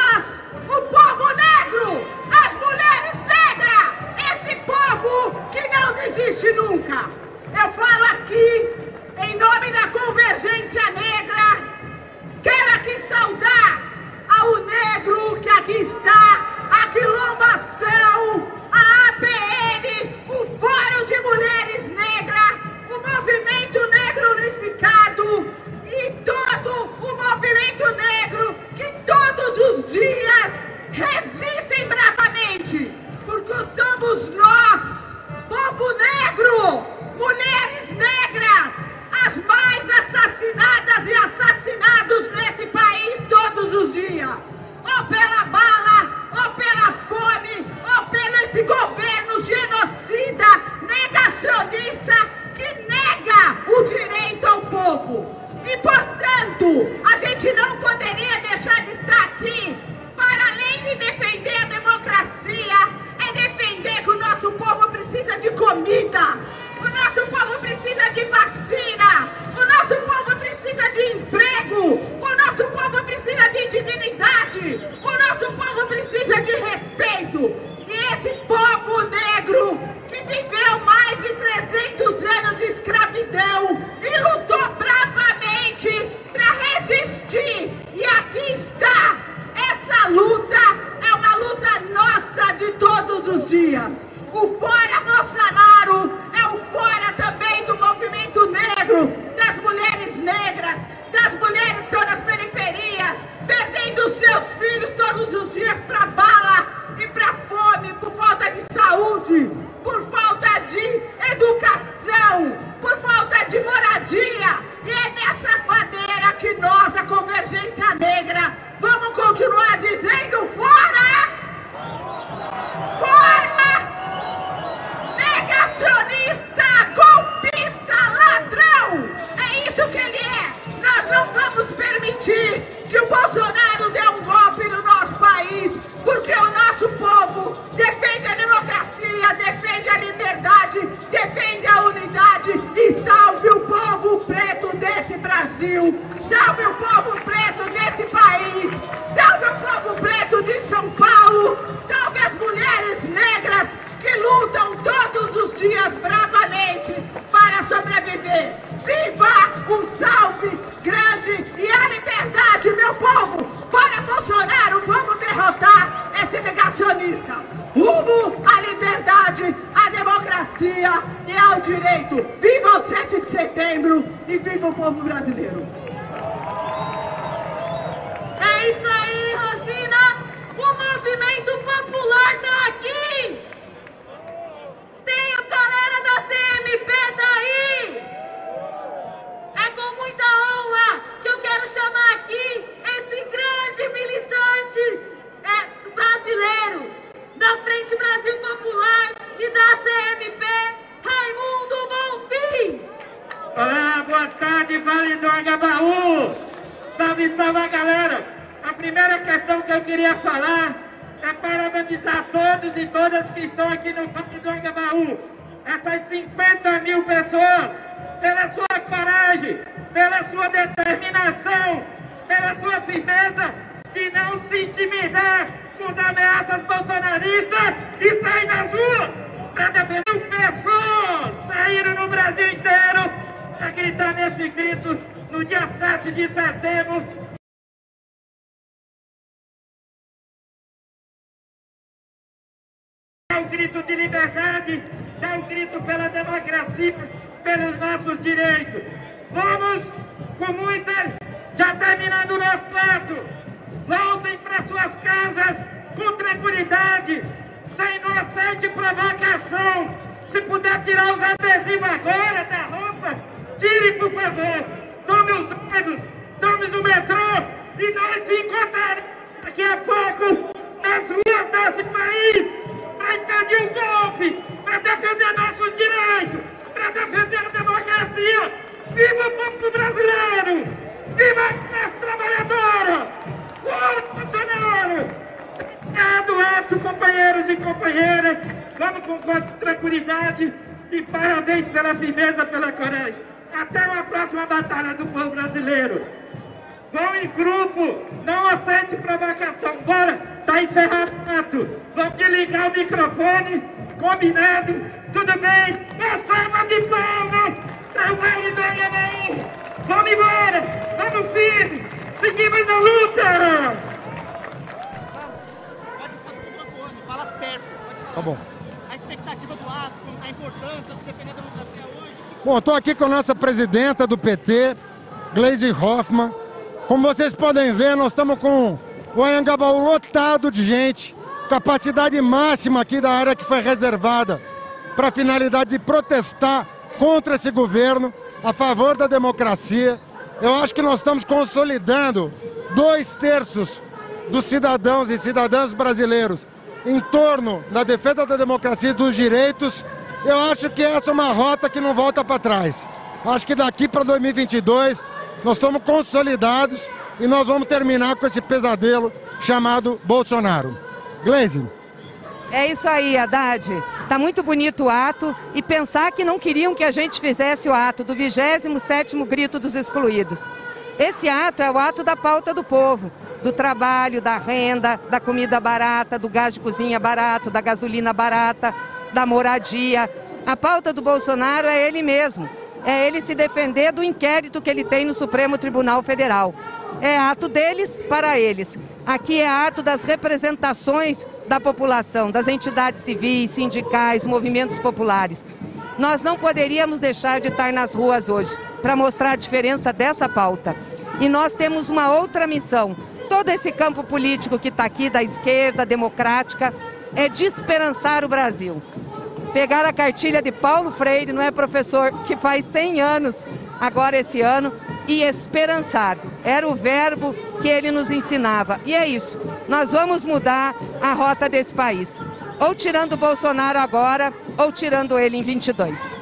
democracia, pelos nossos direitos. Vamos com muita. Já terminando o nosso prato. Voltem para suas casas com tranquilidade, sem inocente provocação. Se puder tirar os adesivos agora da roupa, tire por favor. Tome os ônibus, tome o metrô e nós encontraremos daqui a pouco nas ruas desse país para impedir o golpe, para defender nossos direitos, para defender a democracia. Viva o povo brasileiro! Viva a classe trabalhadora! Fora Bolsonaro! Obrigado, ato, companheiros e companheiras. Vamos com tranquilidade e parabéns pela firmeza, pela coragem. Até uma próxima batalha do povo brasileiro. Vão em grupo, não aceite provocação. Bora, tá encerrado o ato. Vamos desligar o microfone, combinado. Tudo bem? Uma salva de palmas para o Vale do Anhangabaú. Vamos embora, vamos firme, seguimos na luta. Fala perto, pode falar. Tá bom. A expectativa do ato, a importância de defender a democracia hoje. Bom, estou aqui com a nossa presidenta do PT, Gleisi Hoffmann. Como vocês podem ver, nós estamos com o Anhangabaú lotado de gente, capacidade máxima aqui da área que foi reservada para a finalidade de protestar contra esse governo, a favor da democracia. Eu acho que nós estamos consolidando dois terços dos cidadãos e cidadãs brasileiros em torno da defesa da democracia e dos direitos. Eu acho que essa é uma rota que não volta para trás. Acho que daqui para 2022 nós estamos consolidados e nós vamos terminar com esse pesadelo chamado Bolsonaro. Glaze. É isso aí, Haddad. Tá muito bonito o ato e pensar que não queriam que a gente fizesse o ato do 27º grito dos excluídos. Esse ato é o ato da pauta do povo, do trabalho, da renda, da comida barata, do gás de cozinha barato, da gasolina barata, da moradia. A pauta do Bolsonaro é ele mesmo. É ele se defender do inquérito que ele tem no Supremo Tribunal Federal. É ato deles para eles. Aqui é ato das representações da população, das entidades civis, sindicais, movimentos populares. Nós não poderíamos deixar de estar nas ruas hoje para mostrar a diferença dessa pauta. E nós temos uma outra missão. Todo esse campo político que está aqui, da esquerda, democrática, é de esperançar o Brasil. Pegar a cartilha de Paulo Freire, não é professor, que faz 100 anos, agora esse ano, e esperançar. Era o verbo que ele nos ensinava. E é isso. Nós vamos mudar a rota desse país. Ou tirando o Bolsonaro agora, ou tirando ele em 22.